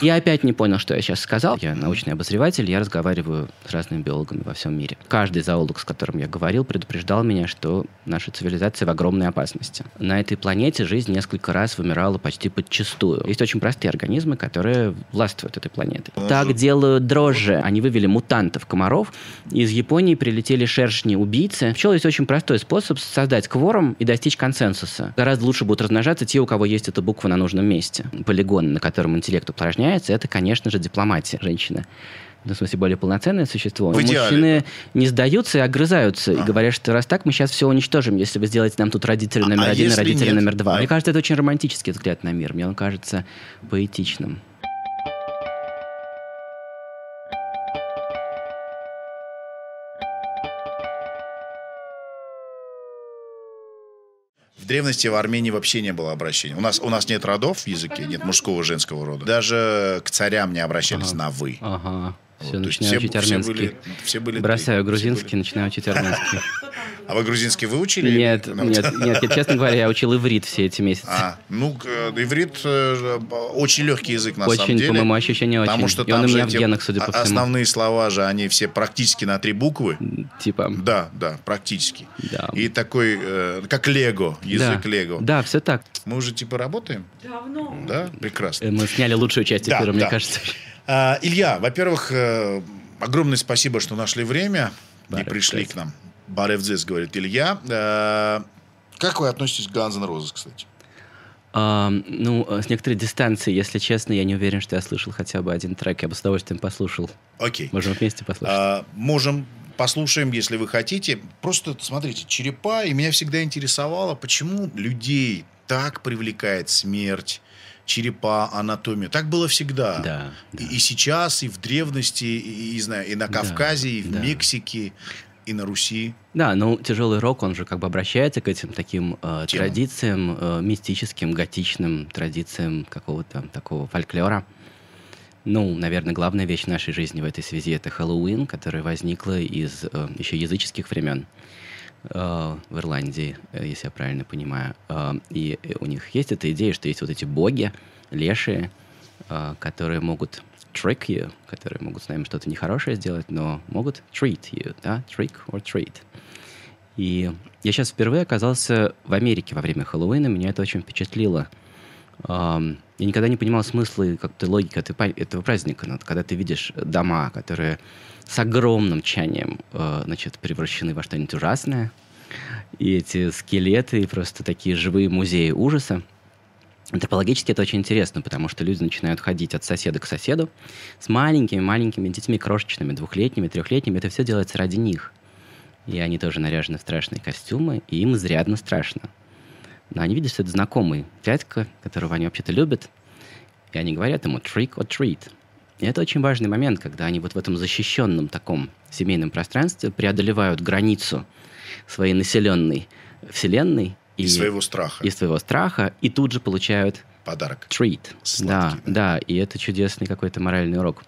Я опять не понял, что я сейчас сказал. Я научный обозреватель, я разговариваю с разными биологами во всем мире. Каждый зоолог, с которым я говорил, предупреждал меня, что наша цивилизация в огромной опасности. На этой планете жизнь несколько раз вымирала почти подчистую. Есть очень простые организмы, которые властвуют этой планетой. Так делают дрожжи. Они вывели мутантов, комаров. Из Японии прилетели шершни-убийцы. Пчелы есть очень простой способ создать кворум и достичь консенсуса. Гораздо лучше будут размножаться те, у кого есть эта буква на нужном месте. Полигон, на котором интеллект упражняется, это, конечно же, дипломатия женщины ну, в смысле, более полноценное существо. В идеале, Мужчины не сдаются и огрызаются. И говорят, что раз так, мы сейчас все уничтожим, если вы сделаете нам тут родителя номер а один и если родителя нет? номер два. А? Мне кажется, это очень романтический взгляд на мир. Мне он кажется поэтичным. В древности в Армении вообще не было обращения. У нас, у нас нет родов в языке, нет мужского и женского рода. Даже к царям не обращались на «вы». Ага. Вот, Все, есть начинаю все- учить все армянский. были- все были Бросаю три. грузинский, Все начинаю учить армянский. А вы грузинский выучили? Нет, нет, нет, я, честно говоря, я учил иврит все эти месяцы. А, ну, к- иврит э, очень легкий язык на самом Очень, деле. по моему ощущению, очень. Потому что И он там у же меня в генах, судя по всему. основные слова же, они все практически на три буквы. Типа, Да, да, практически. да. И такой, э, как Лего, язык да. Лего. Да, все так. Мы уже типа работаем? Давно. Да, прекрасно. Э, Мы сняли лучшую часть Да, эфира, мне да. кажется. А, Илья, во-первых, э, огромное спасибо, что нашли время и пришли к нам. Баревдзес, говорит Илья. Э, Как вы относитесь к Guns N' Roses, кстати? А, ну, с некоторой дистанции, если честно, я не уверен, что я слышал хотя бы один трек. Я бы с удовольствием послушал. Окей. Можем вместе послушать. А, можем послушаем, если вы хотите. Просто смотрите, черепа, и меня всегда интересовало, почему людей так привлекает смерть, черепа, анатомия. Так было всегда. Да, да. И, и сейчас, и в древности, и, и, знаю, и на Да, Кавказе, и в да. Мексике, и на Руси. Да, ну тяжелый рок, он же как бы обращается к этим таким э, традициям, э, мистическим, готичным традициям какого-то такого фольклора. Ну, наверное, главная вещь в нашей жизни в этой связи это Хэллоуин, которая возникла из э, еще языческих времен э, в Ирландии, э, если я правильно понимаю. Э, и у них есть эта идея, что есть вот эти боги, лешие, которые могут trick you, которые могут с нами что-то нехорошее сделать, но могут treat you, да, trick or treat. И я сейчас впервые оказался в Америке во время Хэллоуина, меня это очень впечатлило. Я никогда не понимал смысла и как-то логики этого праздника. Вот когда ты видишь дома, которые с огромным тчанием э, значит, превращены во что-нибудь ужасное, и эти скелеты, и просто такие живые музеи ужаса, Антропологически это очень интересно, потому что люди начинают ходить от соседа к соседу с маленькими-маленькими детьми, крошечными, двухлетними, трехлетними. Это все делается ради них. И они тоже наряжены в страшные костюмы, и им изрядно страшно. Но они видят, что это знакомый дядька, которого они вообще-то любят, и они говорят ему «trick or treat». И это очень важный момент, когда они вот в этом защищенном таком семейном пространстве преодолевают границу своей населенной вселенной И, своего страха. и своего страха, и тут же получают Подарок. treat. Сладкий, да, да, и это чудесный какой-то моральный урок.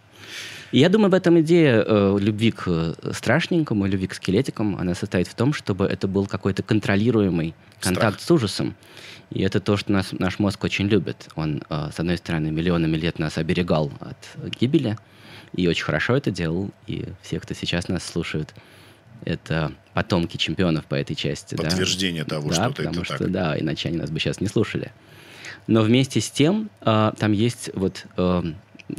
И я думаю, в этом идея э, любви к э, страшненькому, любви к скелетикам, она состоит в том, чтобы это был какой-то контролируемый контакт с ужасом. И это то, что нас, наш мозг очень любит. Он, э, с одной стороны, миллионами лет нас оберегал от гибели, и очень хорошо это делал. И все, кто сейчас нас слушают, это потомки чемпионов по этой части. да. Подтверждение того, да, что это потому так. что, да, иначе они нас бы сейчас не слушали. Но вместе с тем э, там есть вот э,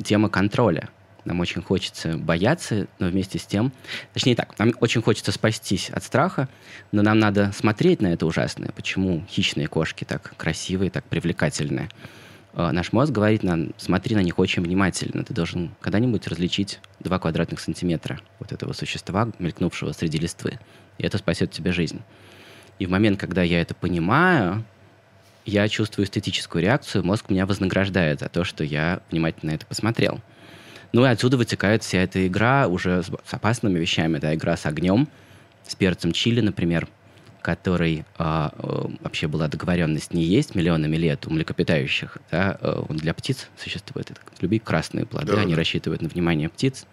тема контроля. Нам очень хочется бояться, но вместе с тем... Точнее так, нам очень хочется спастись от страха, но нам надо смотреть на это ужасное. Почему хищные кошки так красивые, так привлекательные? Э, Наш мозг говорит нам, смотри на них очень внимательно. Ты должен когда-нибудь различить два квадратных сантиметра вот этого существа, мелькнувшего среди листвы. И это спасет тебе жизнь. И в момент, когда я это понимаю, я чувствую эстетическую реакцию, мозг меня вознаграждает за то, что я внимательно это посмотрел. Ну и отсюда вытекает вся эта игра уже с, с опасными вещами. Это игра с огнем, с перцем чили, например, который а, э, вообще была договоренность не есть миллионами лет у млекопитающих. Да, э, он для птиц существует. Это любые красные плоды, Да-да-да. они рассчитывают на внимание птиц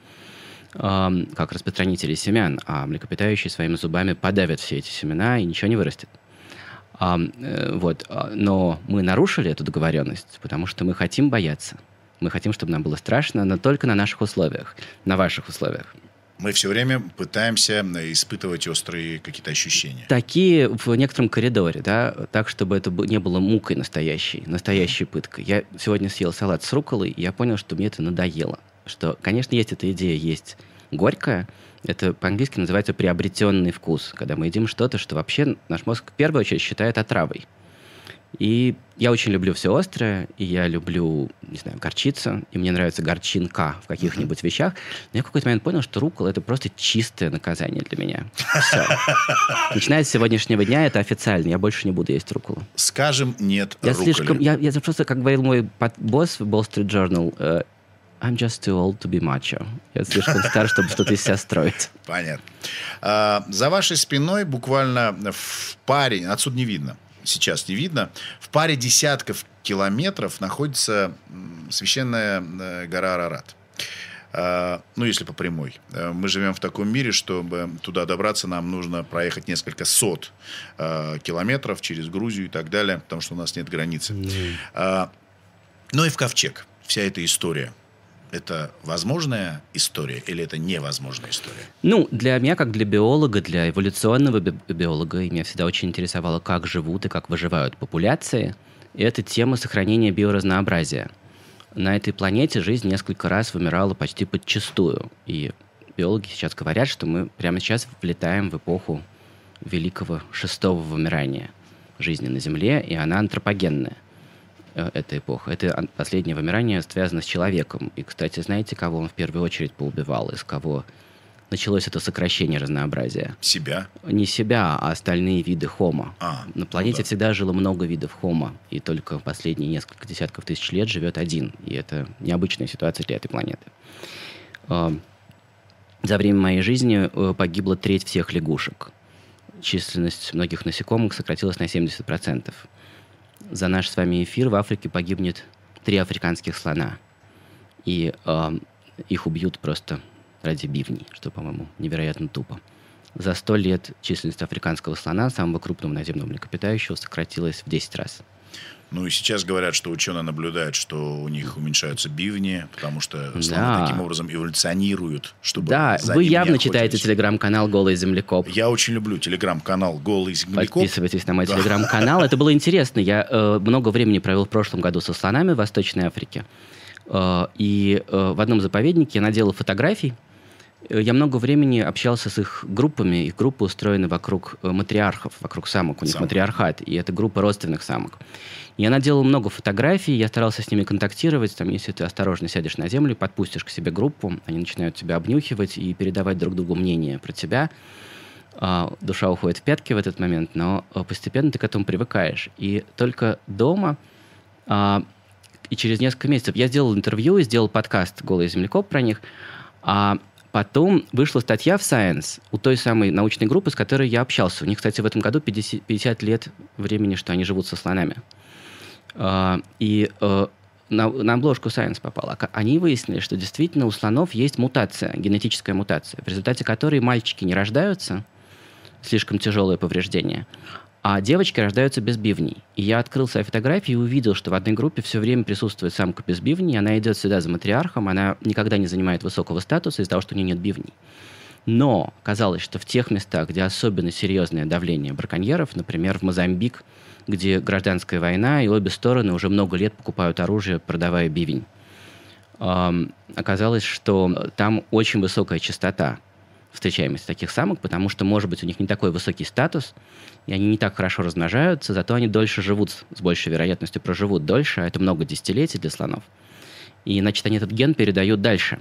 как распространители семян, а млекопитающие своими зубами подавят все эти семена и ничего не вырастет. А, э, вот. А, но мы нарушили эту договоренность, потому что мы хотим бояться. Мы хотим, чтобы нам было страшно, но только на наших условиях, на ваших условиях. Мы все время пытаемся испытывать острые какие-то ощущения. Такие в некотором коридоре, да, так, чтобы это не было мукой настоящей, настоящей пыткой. Я сегодня съел салат с руколой, и я понял, что мне это надоело. Что, конечно, есть эта идея, есть горькая, это по-английски называется приобретенный вкус, когда мы едим что-то, что вообще наш мозг в первую очередь считает отравой. И я очень люблю все острое, и я люблю, не знаю, горчицу, и мне нравится горчинка в каких-нибудь вещах. Но я в какой-то момент понял, что рукола – это просто чистое наказание для меня. Все. Начиная с сегодняшнего дня это официально, я больше не буду есть руколу. Скажем нет я слишком, я, я просто, как говорил мой босс в Wall Street Journal, uh, I'm just too old to be macho. Я слишком стар, чтобы что-то из себя строить. Понятно. А, за вашей спиной буквально в паре, отсюда не видно, сейчас не видно, в паре десятков километров находится священная э, гора Арарат. А, ну, если по прямой. Э, мы живем в таком мире, чтобы туда добраться, нам нужно проехать несколько сот э, километров через Грузию и так далее, потому что у нас нет границы. Mm. Ну и в ковчег. Вся эта история – это возможная история или это невозможная история? Ну, для меня, как для биолога, для эволюционного би- биолога, меня всегда очень интересовало, как живут и как выживают популяции. И это тема сохранения биоразнообразия. На этой планете жизнь несколько раз вымирала почти подчастую. И биологи сейчас говорят, что мы прямо сейчас влетаем в эпоху великого шестого вымирания жизни на Земле, и она антропогенная. Э, эта эпоха. Это последнее вымирание связано с человеком. И, кстати, знаете, кого он в первую очередь поубивал, из кого началось это сокращение разнообразия? Себя? Не себя, а остальные виды хома. А, На планете ну да. всегда жило много видов хома, и только последние несколько десятков тысяч лет живет один. И это необычная ситуация для этой планеты. А, за время моей жизни э, погибла треть всех лягушек. Численность многих насекомых сократилась на 70% за наш с вами эфир в Африке погибнет три африканских слона. И э, их убьют просто ради бивней, что, по-моему, невероятно тупо. За сто лет численность африканского слона, самого крупного наземного млекопитающего, сократилась в 10 раз. Ну и сейчас говорят, что ученые наблюдают, что у них уменьшаются бивни, потому что слоны да. таким образом эволюционируют, чтобы Да, за вы явно читаете телеграм-канал «Голый землекоп». Я очень люблю телеграм-канал «Голый землекоп». Подписывайтесь на мой да. телеграм-канал. Это было интересно. Я э, много времени провел в прошлом году со слонами в Восточной Африке. Э, и э, в одном заповеднике я наделал фотографий, я много времени общался с их группами. Их группы устроены вокруг э, матриархов, вокруг самок. У них Самок. матриархат, и это группа родственных самок. Я наделал много фотографий, я старался с ними контактировать. Там, если ты осторожно сядешь на землю, подпустишь к себе группу, они начинают тебя обнюхивать и передавать друг другу мнение про тебя. А, душа уходит в пятки в этот момент, но э, постепенно ты к этому привыкаешь. И только дома а, и через несколько месяцев я сделал интервью и сделал подкаст «Голый землекоп» про них. А Потом вышла статья в Science у той самой научной группы, с которой я общался. У них, кстати, в этом году 50, 50 лет времени, что они живут со слонами. А, и э, на, на обложку Science попала. Они выяснили, что действительно у слонов есть мутация, генетическая мутация, в результате которой мальчики не рождаются, слишком тяжелое повреждение, а девочки рождаются без бивней. И я открыл свои фотографии и увидел, что в одной группе все время присутствует самка без бивней, она идет сюда за матриархом, она никогда не занимает высокого статуса из-за того, что у нее нет бивней. Но казалось, что в тех местах, где особенно серьезное давление браконьеров, например, в Мозамбик, где гражданская война, и обе стороны уже много лет покупают оружие, продавая бивень, оказалось, что там очень высокая частота встречаемости таких самок, потому что, может быть, у них не такой высокий статус, и они не так хорошо размножаются, зато они дольше живут, с большей вероятностью проживут дольше, а это много десятилетий для слонов. И, значит, они этот ген передают дальше.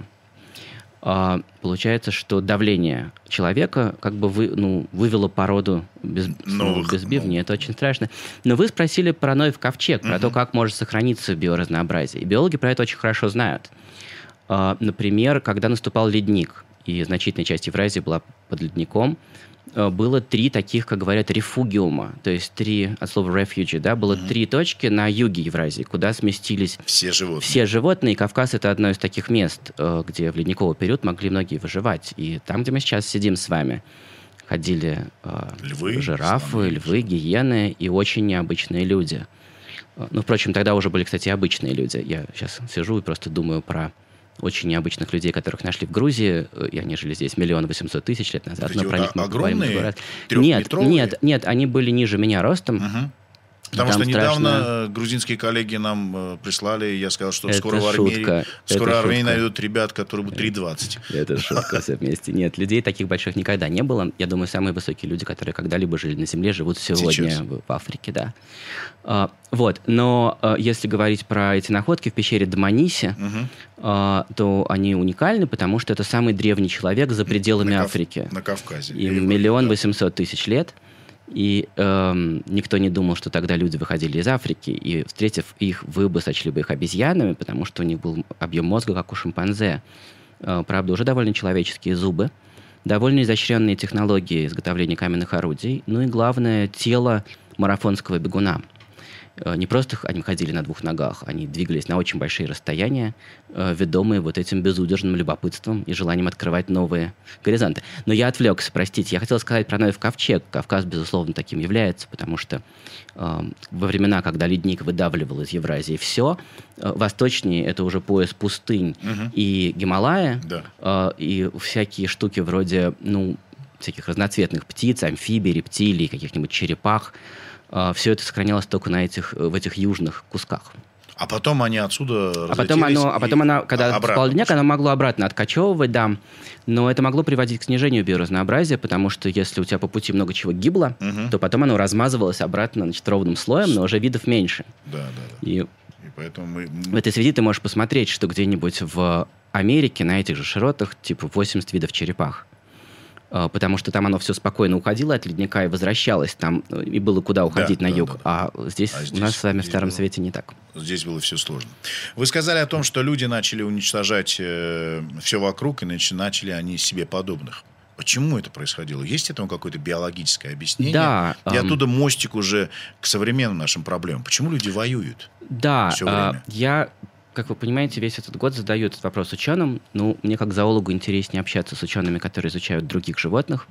А, получается, что давление человека как бы вы, ну, вывело породу без, ну, без бивни. Ну. Это очень страшно. Но вы спросили про Ноев ковчег, про угу. то, как может сохраниться биоразнообразие. И биологи про это очень хорошо знают. А, например, когда наступал ледник, и значительная часть Евразии была под ледником, э, было три таких, как говорят, рефугиума, то есть три, от слова refuge, да, было mm-hmm. три точки на юге Евразии, куда сместились все животные. Все животные, и Кавказ это одно из таких мест, э, где в ледниковый период могли многие выживать. И там, где мы сейчас сидим с вами, Ходили э, Львы, жирафы, львы, гиены и очень необычные люди. Ну, впрочем, тогда уже были, кстати, обычные люди. Я сейчас сижу и просто думаю про очень необычных людей, которых нашли в Грузии, и они жили здесь миллион восемьсот тысяч лет назад. Такие но про них мы поговорим в огромные. Нет, нет, нет, они были ниже меня ростом. Мгм. Потому что недавно страшно. э, грузинские коллеги нам э, прислали, я сказал, что Это скоро в Армении, шутка, скоро это Армении шутка. найдут ребят, которые будут 3,20. Это шутка все вместе. Нет, людей таких больших никогда не было. Я думаю, самые высокие люди, которые когда-либо жили на Земле, живут сегодня Сейчас. в, в Африке, да. А, вот, но а, если говорить про эти находки в пещере Даманиси, Мгм. а, то они уникальны, потому что это самый древний человек за пределами На Кав- Африки. На Кавказе. И Им миллион восемьсот тысяч лет. И эм, никто не думал, что тогда люди выходили из Африки. И, встретив их, вы бы сочли бы их обезьянами, потому что у них был объем мозга, как у шимпанзе. Э, правда, уже довольно человеческие зубы, довольно изощренные технологии изготовления каменных орудий, ну и, главное, тело марафонского бегуна. Э, Не просто они ходили на двух ногах, они двигались на очень большие расстояния, э, ведомые вот этим безудержным любопытством и желанием открывать новые горизонты. Но я отвлекся, простите. Я хотел сказать про Ноев ковчег. Кавказ, безусловно, таким является, потому что э, во времена, когда ледник выдавливал из Евразии все, восточнее это уже пояс пустынь Мгм. и Гималая, Да. э, и всякие штуки вроде, ну, всяких разноцветных птиц, амфибий, рептилий, каких-нибудь черепах. Все это сохранялось только на этих, э, в этих южных кусках. А потом они отсюда А потом, оно, а потом она, когда ледняк, пошли. оно могло обратно откачевывать, да. Но это могло приводить к снижению биоразнообразия, потому что если у тебя по пути много чего гибло, Мгм. то потом оно размазывалось обратно значит, ровным слоем, но уже видов меньше. Да, да, да. И И поэтому мы... в этой связи ты можешь посмотреть, что где-нибудь в Америке на этих же широтах типа 80 видов черепах. А, Потому что там оно все спокойно уходило от ледника и возвращалось там, э, и было куда уходить на да, юг. да, да. А здесь А у здесь- нас с вами в Старом было. Свете не так. Здесь было все сложно. Вы сказали о том, что люди начали уничтожать все вокруг, и нач- начали они себе подобных. Почему это происходило? Есть этому какое-то биологическое объяснение? Да, И ам. оттуда мостик уже к современным нашим проблемам. Почему люди воюют? Да, время. я, как вы понимаете, весь этот год задаю этот вопрос ученым. Ну, мне как зоологу интереснее общаться с учеными, которые изучают других животных.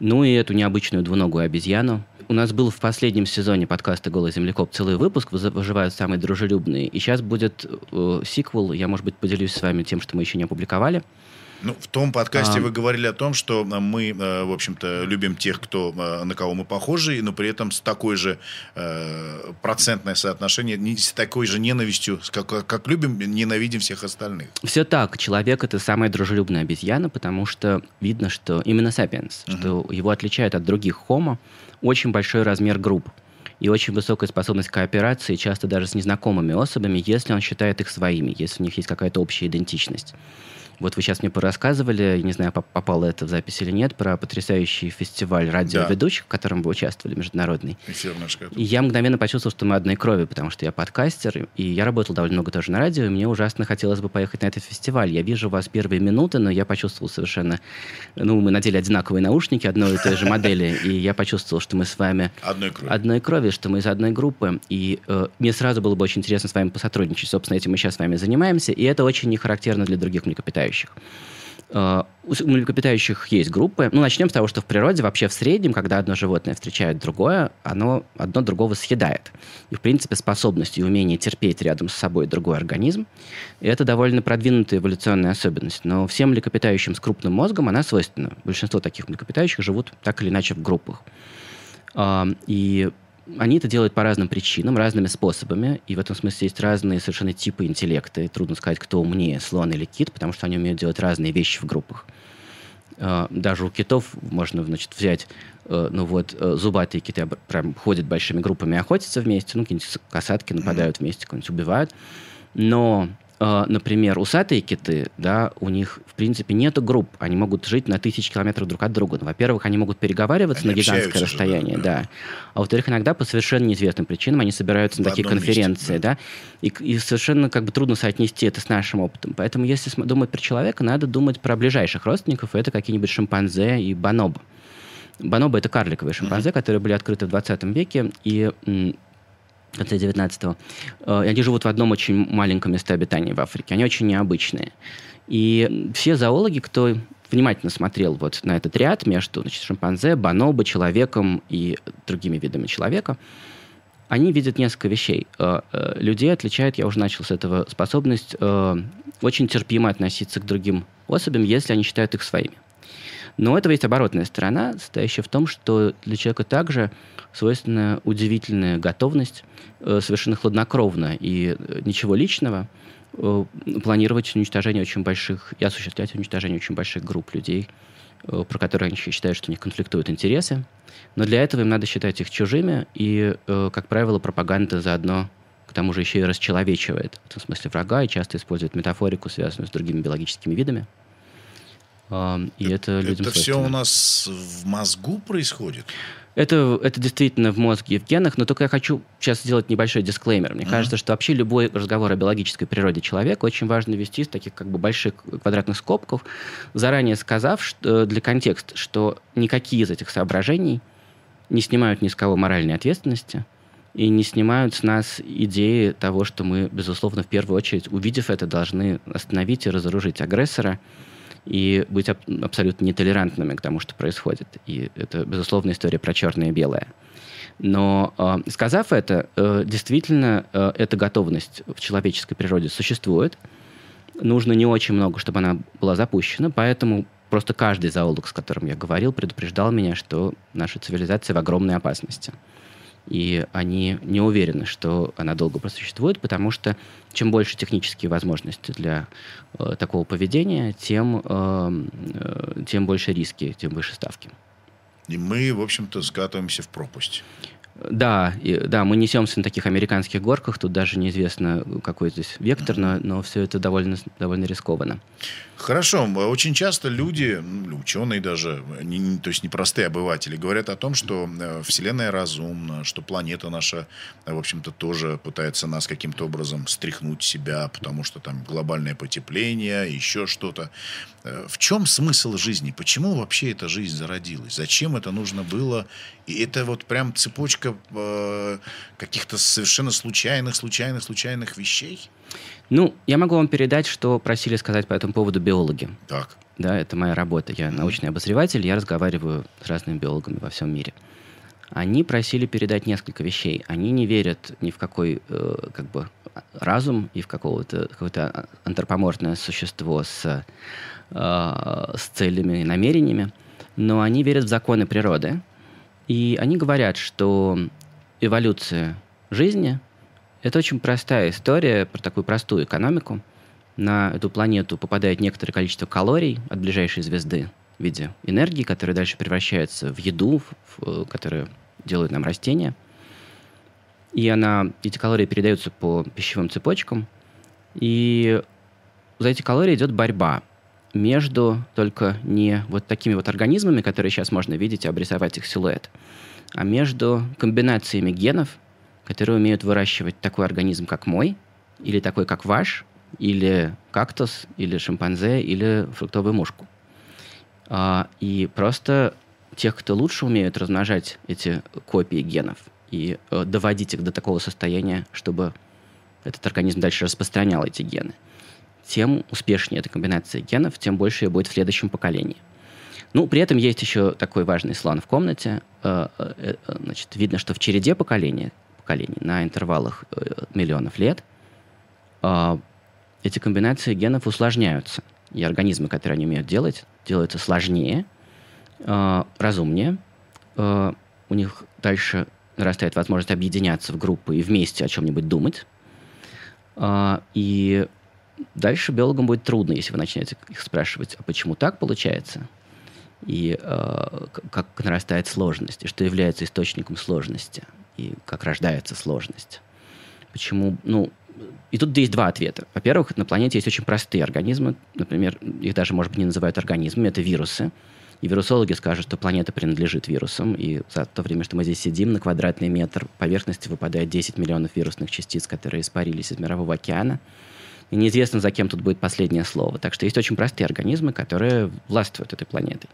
Ну и эту необычную двуногую обезьяну. У нас был в последнем сезоне подкаста «Голый землекоп» целый выпуск «Выз- «Выживают самые дружелюбные». И сейчас будет э, сиквел. Я, может быть, поделюсь с вами тем, что мы еще не опубликовали. Ну, в том подкасте А. вы говорили о том, что э, мы, э, в общем-то, любим тех, кто, э, на кого мы похожи, но при этом с такой же процентное соотношение, с такой же ненавистью, как, как любим, ненавидим всех остальных. Все так. Человек — это самая дружелюбная обезьяна, потому что видно, что именно сапиенс, Мгм. что его отличает от других хомо очень большой размер групп и очень высокая способность кооперации, часто даже с незнакомыми особями, если он считает их своими, если у них есть какая-то общая идентичность. Вот вы сейчас мне порассказывали, не знаю, поп- попало это в запись или нет, про потрясающий фестиваль радиоведущих, в котором вы участвовали, международный. Эфир наш как- И я мгновенно почувствовал, что мы одной крови, потому что я подкастер, и я работал довольно много тоже на радио, и мне ужасно хотелось бы поехать на этот фестиваль. Я вижу вас первые минуты, но я почувствовал совершенно... Ну, мы надели одинаковые наушники одной и той же модели, и я почувствовал, что мы с вами Одной крови. одной крови, что мы из одной группы, и э, мне сразу было бы очень интересно с вами посотрудничать. Собственно, этим мы сейчас с вами занимаемся, и это очень не характерно для других млекопитающих. Э, У млекопитающих есть группы. Ну, начнем с того, что в природе вообще в среднем, когда одно животное встречает другое, оно одно другого съедает. И, в принципе, способность и умение терпеть рядом с собой другой организм – это довольно продвинутая эволюционная особенность. Но всем млекопитающим с крупным мозгом она свойственна. Большинство таких млекопитающих живут так или иначе в группах. И они это делают по разным причинам, разными способами. И в этом смысле есть разные совершенно типы интеллекта. И трудно сказать, кто умнее, слон или кит, потому что они умеют делать разные вещи в группах. А, Даже у китов можно, значит, взять, э, ну вот, э, зубатые киты прям ходят большими группами, охотятся вместе, ну, какие-нибудь касатки нападают вместе, кого-нибудь убивают. Но, например, усатые киты, да, у них, в принципе, нету групп. Они могут жить на тысячи километров друг от друга. Ну, во-первых, они могут переговариваться Они на гигантское общаются же, расстояние, да, да. А во-вторых, иногда по совершенно неизвестным причинам они собираются на В такие одном месте, конференции, да, и, и совершенно как бы трудно соотнести это с нашим опытом. Поэтому, если думать про человека, надо думать про ближайших родственников, это какие-нибудь шимпанзе и бонобо. Бонобо — это карликовые шимпанзе, которые были открыты в 20 веке, и в конце 19-го. Э, и Они живут в одном очень маленьком месте обитания в Африке. Они очень необычные. И все зоологи, кто внимательно смотрел вот на этот ряд между значит, шимпанзе, бонобо, человеком и другими видами человека, они видят несколько вещей. Э, э, людей отличает, я уже начал с этого, способность э, очень терпимо относиться к другим особям, если они считают их своими. Но у этого есть оборотная сторона, состоящая в том, что для человека также свойственна удивительная готовность совершенно хладнокровно и ничего личного планировать уничтожение очень больших и осуществлять уничтожение очень больших групп людей, про которые они считают, что у них конфликтуют интересы. Но для этого им надо считать их чужими, и, э, как правило, пропаганда заодно к тому же еще и расчеловечивает, в смысле врага, и часто использует метафорику, связанную с другими биологическими видами. И это, это людям Это все у нас в мозгу происходит? Это, это действительно в мозге и в генах, но только я хочу сейчас сделать небольшой дисклеймер. Мне mm-hmm. кажется, что вообще любой разговор о биологической природе человека очень важно вести из таких как бы больших квадратных скобков, заранее сказав что, для контекста, что никакие из этих соображений не снимают ни с кого моральной ответственности и не снимают с нас идеи того, что мы, безусловно, в первую очередь, увидев это, должны остановить и разоружить агрессора, и быть аб- абсолютно нетолерантными к тому, что происходит. И это, безусловно, история про черное и белое. Но э, сказав это, э, действительно, э, эта готовность в человеческой природе существует. Нужно не очень много, чтобы она была запущена, поэтому просто каждый зоолог, с которым я говорил, предупреждал меня, что наша цивилизация в огромной опасности и они не уверены, что она долго просуществует, потому что чем больше технические возможности для э, такого поведения, тем, э, э, тем больше риски, тем выше ставки. И мы, в общем-то, скатываемся в пропасть. Да, и, да, мы несемся на таких американских горках, тут даже неизвестно, какой здесь вектор, но, но все это довольно, довольно рискованно. Хорошо. Очень часто люди, ну, ученые даже, не, то есть непростые обыватели, говорят о том, что э, Вселенная разумна, что планета наша, в общем-то, тоже пытается нас каким-то образом стряхнуть себя, потому что там глобальное потепление, еще что-то. Э, в чем смысл жизни? Почему вообще эта жизнь зародилась? Зачем это нужно было? И это вот прям цепочка э, каких-то совершенно случайных, случайных, случайных вещей? Ну, я могу вам передать, что просили сказать по этому поводу биологи. Так. Да, это моя работа. Я научный обозреватель, я разговариваю с разными биологами во всем мире. Они просили передать несколько вещей. Они не верят ни в какой э, как бы разум и в какого-то какое-то антропоморфное существо с, э, с целями и намерениями, но они верят в законы природы. И они говорят, что эволюция жизни это очень простая история про такую простую экономику. На эту планету попадает некоторое количество калорий от ближайшей звезды в виде энергии, которая дальше превращается в еду, в, которую делают нам растения. И она, эти калории передаются по пищевым цепочкам. И за эти калории идет борьба между только не вот такими вот организмами, которые сейчас можно видеть и обрисовать их силуэт, а между комбинациями генов, которые умеют выращивать такой организм, как мой, или такой, как ваш, или кактус, или шимпанзе, или фруктовую мушку. А, и просто тех, кто лучше умеют размножать эти копии генов и э, доводить их до такого состояния, чтобы этот организм дальше распространял эти гены, тем успешнее эта комбинация генов, тем больше ее будет в следующем поколении. Ну, при этом есть еще такой важный слон в комнате. Э, э, значит, видно, что в череде поколений поколений на интервалах э, миллионов лет, а, эти комбинации генов усложняются. И организмы, которые они умеют делать, делаются сложнее, а, разумнее. А, у них дальше нарастает возможность объединяться в группы и вместе о чем-нибудь думать. И дальше биологам будет трудно, если вы начнете их спрашивать, а почему так получается, и как нарастает сложность, и что является источником сложности и как рождается сложность. Почему, ну, и тут есть два ответа. Во-первых, на планете есть очень простые организмы, например, их даже, может быть, не называют организмами, это вирусы. И вирусологи скажут, что планета принадлежит вирусам, и за то время, что мы здесь сидим, на квадратный метр поверхности выпадает 10 миллионов вирусных частиц, которые испарились из Мирового океана. И неизвестно, за кем тут будет последнее слово. Так что есть очень простые организмы, которые властвуют этой планетой.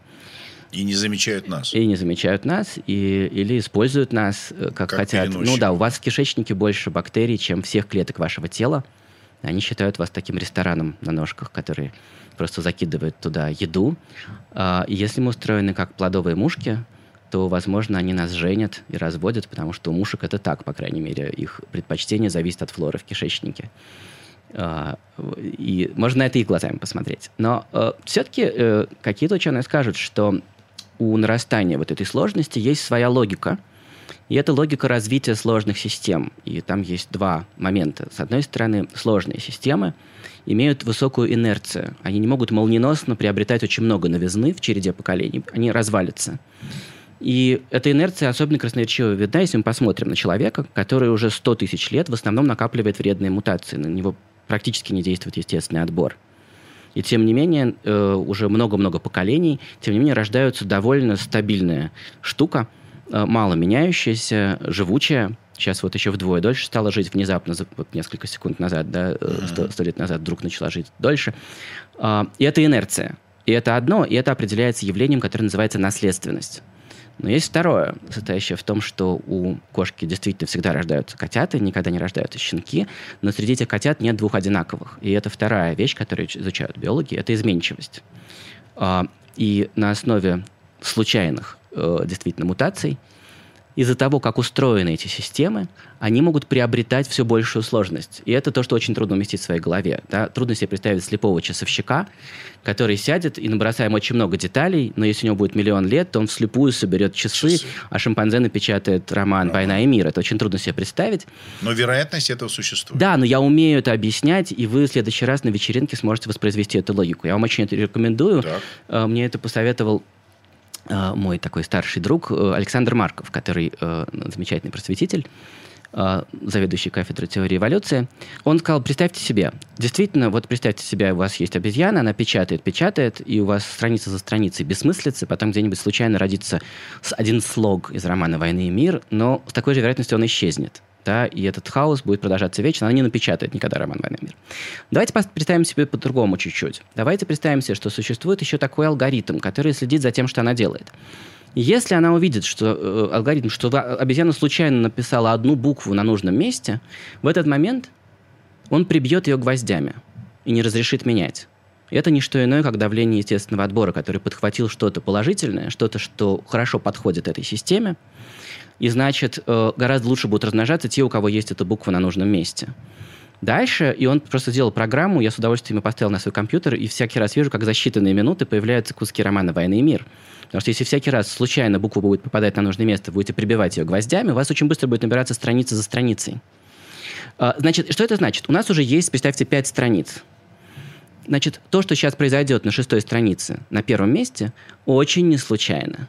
И не замечают нас. И не замечают нас, и, или используют нас, э, как, как хотят. Ну да, у вас в кишечнике больше бактерий, чем всех клеток вашего тела. Они считают вас таким рестораном на ножках, который просто закидывает туда еду. А, и если мы устроены как плодовые мушки, то, возможно, они нас женят и разводят, потому что у мушек это так, по крайней мере. Их предпочтение зависит от флоры в кишечнике. А, и можно это и глазами посмотреть. Но э, все-таки э, какие-то ученые скажут, что у нарастания вот этой сложности есть своя логика. И это логика развития сложных систем. И там есть два момента. С одной стороны, сложные системы имеют высокую инерцию. Они не могут молниеносно приобретать очень много новизны в череде поколений. Они развалятся. И эта инерция особенно красноречиво видна, если мы посмотрим на человека, который уже 100 тысяч лет в основном накапливает вредные мутации. На него практически не действует естественный отбор. И тем не менее, э, уже много-много поколений, тем не менее, рождаются довольно стабильная штука, э, мало меняющаяся, живучая. Сейчас вот еще вдвое дольше стала жить внезапно, вот несколько секунд назад, да, э, сто, сто лет назад вдруг начала жить дольше. Э, и это инерция. И это одно, и это определяется явлением, которое называется наследственность. Но есть второе, состоящее в том, что у кошки действительно всегда рождаются котята, никогда не рождаются щенки, но среди этих котят нет двух одинаковых. И это вторая вещь, которую изучают биологи, это изменчивость. А, и на основе случайных э, действительно мутаций – из-за того, как устроены эти системы, они могут приобретать все большую сложность. И это то, что очень трудно уместить в своей голове. Да? Трудно себе представить слепого часовщика, который сядет и набросаем очень много деталей, но если у него будет миллион лет, то он вслепую соберет часы, часы. а шимпанзе напечатает роман ага. «Война и мир». Это очень трудно себе представить. Но вероятность этого существует. Да, но я умею это объяснять, и вы в следующий раз на вечеринке сможете воспроизвести эту логику. Я вам очень это рекомендую. Так. Э, мне это посоветовал мой такой старший друг э, Александр Марков, который э, замечательный просветитель, заведующий кафедрой теории эволюции, он сказал, представьте себе, действительно, вот представьте себе, у вас есть обезьяна, она печатает, печатает, и у вас страница за страницей бессмыслицы, потом где-нибудь случайно родится один слог из романа «Войны и мир», но с такой же вероятностью он исчезнет да, и этот хаос будет продолжаться вечно, она не напечатает никогда роман «Война и мир». Давайте представим себе по-другому чуть-чуть. Давайте представим себе, что существует еще такой алгоритм, который следит за тем, что она делает. Если она увидит, что э, алгоритм, что обезьяна случайно написала одну букву на нужном месте, в этот момент он прибьет ее гвоздями и не разрешит менять. Это не что иное, как давление естественного отбора, который подхватил что-то положительное, что-то, что хорошо подходит этой системе, и значит, э, гораздо лучше будут размножаться те, у кого есть эта буква на нужном месте. Дальше, и он просто сделал программу, я с удовольствием ее поставил на свой компьютер, и всякий раз вижу, как за считанные минуты появляются куски романа «Война и мир». Потому что если всякий раз случайно буква будет попадать на нужное место, будете прибивать ее гвоздями, у вас очень быстро будет набираться страница за страницей. А, значит, что это значит? У нас уже есть, представьте, пять страниц. Значит, то, что сейчас произойдет на шестой странице, на первом месте, очень не случайно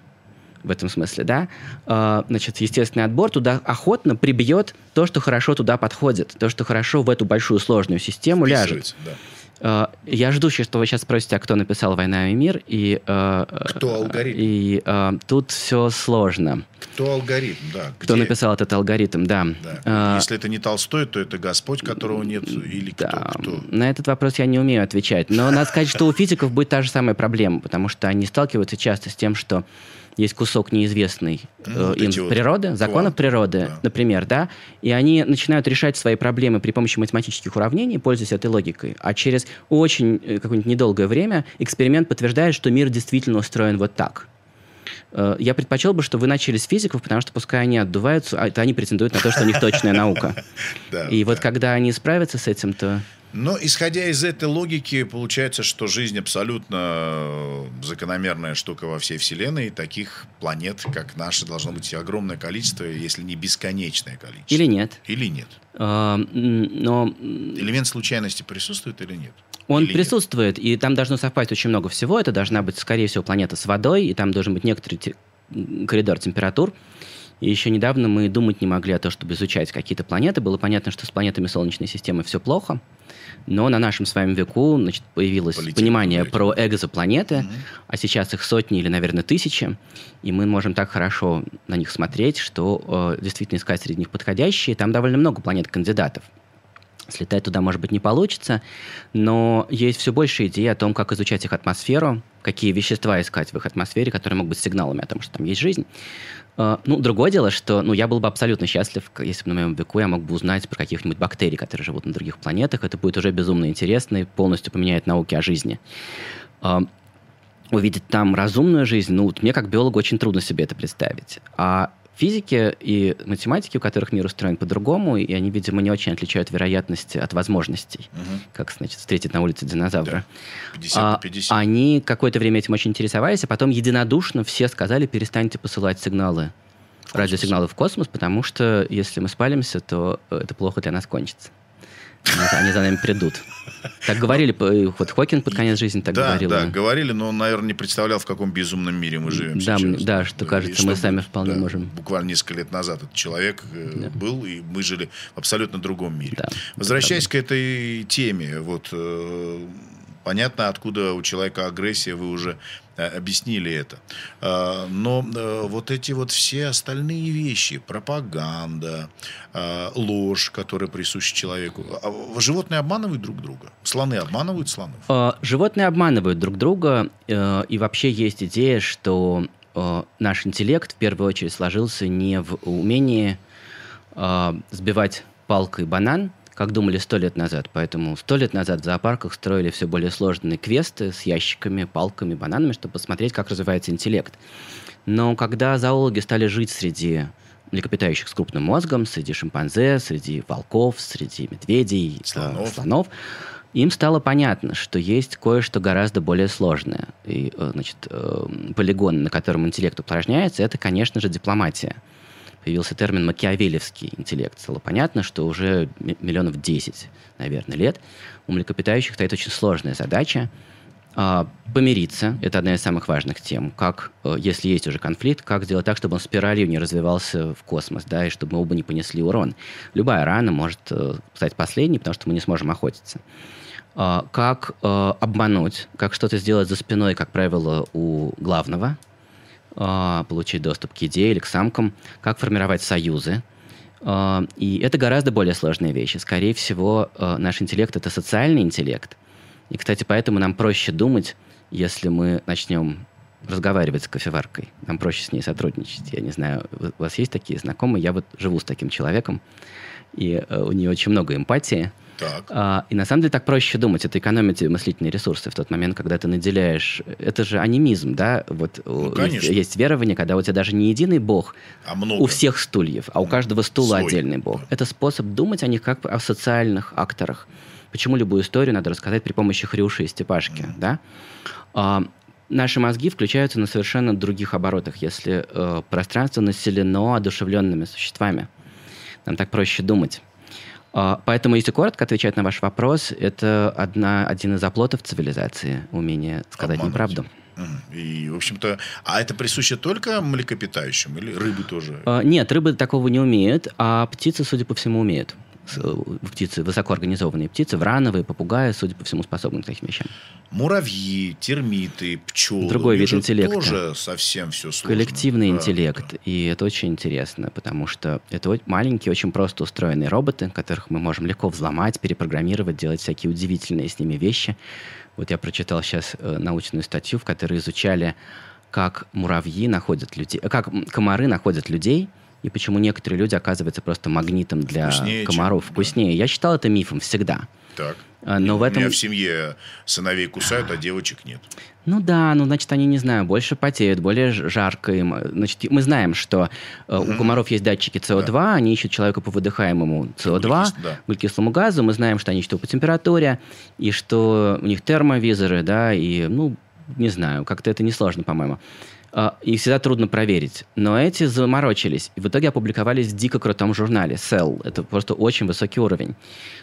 в этом смысле, да, э, значит, естественный отбор туда охотно прибьет то, что хорошо туда подходит, то, что хорошо в эту большую сложную систему ляжет. Да. Uh, я жду, что вы сейчас спросите, а кто написал «Война и мир», и... Uh, кто алгоритм? И uh, тут все сложно. Кто алгоритм, да. Кто Где? написал этот алгоритм, да. да. Если это не Толстой, то это Господь, которого нет, или да. кто, кто? На этот вопрос я не умею отвечать. Но надо сказать, что у физиков будет та же самая проблема, потому что они сталкиваются часто с тем, что есть кусок неизвестный ну, э, им вот природы, законов природы, да. например, да, и они начинают решать свои проблемы при помощи математических уравнений, пользуясь этой логикой. А через очень э, какое-нибудь недолгое время эксперимент подтверждает, что мир действительно устроен вот так. Э, я предпочел бы, что вы начали с физиков, потому что пускай они отдуваются, а это они претендуют на то, что у них точная наука. И вот когда они справятся с этим, то... Но исходя из этой логики, получается, что жизнь абсолютно э, закономерная штука во всей Вселенной. И таких планет, как наша, должно быть огромное количество, если не бесконечное количество. Или нет. Или нет. А, но... Элемент случайности присутствует или нет? Он или присутствует, нет? и там должно совпасть очень много всего. Это должна быть, скорее всего, планета с водой, и там должен быть некоторый те... коридор температур. И еще недавно мы думать не могли о том, чтобы изучать какие-то планеты. Было понятно, что с планетами Солнечной системы все плохо. Но на нашем с вами веку значит, появилось Полетели, понимание полетели. про экзопланеты, угу. а сейчас их сотни или, наверное, тысячи. И мы можем так хорошо на них смотреть, что э, действительно искать среди них подходящие. Там довольно много планет-кандидатов. Слетать туда, может быть, не получится, но есть все больше идей о том, как изучать их атмосферу, какие вещества искать в их атмосфере, которые могут быть сигналами о том, что там есть жизнь. Uh, ну, другое дело, что ну, я был бы абсолютно счастлив, если бы на моем веку я мог бы узнать про каких-нибудь бактерий, которые живут на других планетах. Это будет уже безумно интересно и полностью поменяет науки о жизни. Uh, увидеть там разумную жизнь, ну, вот мне как биологу очень трудно себе это представить. А физики и математики, у которых мир устроен по-другому, и они, видимо, не очень отличают вероятности от возможностей, угу. как, значит, встретить на улице динозавра. Да. 50 на 50. А, они какое-то время этим очень интересовались, а потом единодушно все сказали, перестаньте посылать сигналы, радиосигналы в космос, потому что если мы спалимся, то это плохо для нас кончится. Они за нами придут. Так говорили, вот Хокинг под конец жизни так да, говорил. Да, говорили, но он, наверное, не представлял, в каком безумном мире мы живем да, сейчас. Да, что кажется, и мы сами вполне да, можем. Буквально несколько лет назад этот человек э, да. был, и мы жили в абсолютно другом мире. Да, Возвращаясь к этой теме, вот э, понятно, откуда у человека агрессия, вы уже объяснили это. А, но э, вот эти вот все остальные вещи, пропаганда, э, ложь, которая присуща человеку, а животные обманывают друг друга? Слоны обманывают слонов? Животные обманывают друг друга, и вообще есть идея, что наш интеллект в первую очередь сложился не в умении сбивать палкой банан, как думали сто лет назад. Поэтому сто лет назад в зоопарках строили все более сложные квесты с ящиками, палками, бананами, чтобы посмотреть, как развивается интеллект. Но когда зоологи стали жить среди млекопитающих с крупным мозгом, среди шимпанзе, среди волков, среди медведей, э, слонов, слонов им стало понятно, что есть кое-что гораздо более сложное. И, э, значит, э, полигон, на котором интеллект упражняется, это, конечно же, дипломатия появился термин «макиавелевский интеллект». Стало понятно, что уже миллионов 10, наверное, лет у млекопитающих стоит очень сложная задача а, помириться. Это одна из самых важных тем. Как, э, если есть уже конфликт, как сделать так, чтобы он спиралью не развивался в космос, да, и чтобы мы оба не понесли урон. Любая рана может э, стать последней, потому что мы не сможем охотиться. А, как э, обмануть, как что-то сделать за спиной, как правило, у главного – получить доступ к идее или к самкам, как формировать союзы. А, и это гораздо более сложные вещи. Скорее всего, а, наш интеллект — это социальный интеллект. И, кстати, поэтому нам проще думать, если мы начнем разговаривать с кофеваркой. Нам проще с ней сотрудничать. Я не знаю, у вас есть такие знакомые? Я вот живу с таким человеком, и у нее очень много эмпатии. Так. А, и на самом деле так проще думать. Это экономить мыслительные ресурсы в тот момент, когда ты наделяешь... Это же анимизм, да? Вот ну, есть, есть верование, когда у тебя даже не единый бог а много. у всех стульев, а у каждого стула Свой. отдельный бог. Да. Это способ думать о них как о социальных акторах. Почему любую историю надо рассказать при помощи Хрюши и Степашки, mm. да? А, наши мозги включаются на совершенно других оборотах, если э, пространство населено одушевленными существами. Нам так проще думать. А, поэтому, если коротко отвечать на ваш вопрос, это одна, один из оплотов цивилизации, умение сказать Обмануть. неправду. И, в общем-то, а это присуще только млекопитающим или рыбы тоже? А, нет, рыбы такого не умеют, а птицы, судя по всему, умеют. Э, птицы, высокоорганизованные птицы, врановые, попугаи, судя по всему, способны к таким вещам. Муравьи, термиты, пчелы. Другой вид интеллекта. тоже совсем все сложно. Коллективный да, интеллект. Да. И это очень интересно, потому что это маленькие, очень просто устроенные роботы, которых мы можем легко взломать, перепрограммировать, делать всякие удивительные с ними вещи. Вот я прочитал сейчас э, научную статью, в которой изучали, как муравьи находят людей, как комары находят людей – и почему некоторые люди оказываются просто магнитом для вкуснее, комаров. Чем, вкуснее. Да. Я считал это мифом всегда. Так. А, но и в этом... У меня в семье сыновей кусают, а девочек нет. Ну да, ну значит они, не знаю, больше потеют, более жарко им. Значит, мы знаем, что э, у комаров есть датчики СО2, да. они ищут человека по выдыхаемому СО2, Углекис, да. углекислому газу. Мы знаем, что они ищут по температуре, и что у них термовизоры, да, и, ну, не знаю, как-то это несложно, по-моему. И всегда трудно проверить. Но эти заморочились. И в итоге опубликовались в дико крутом журнале Cell. Это просто очень высокий уровень.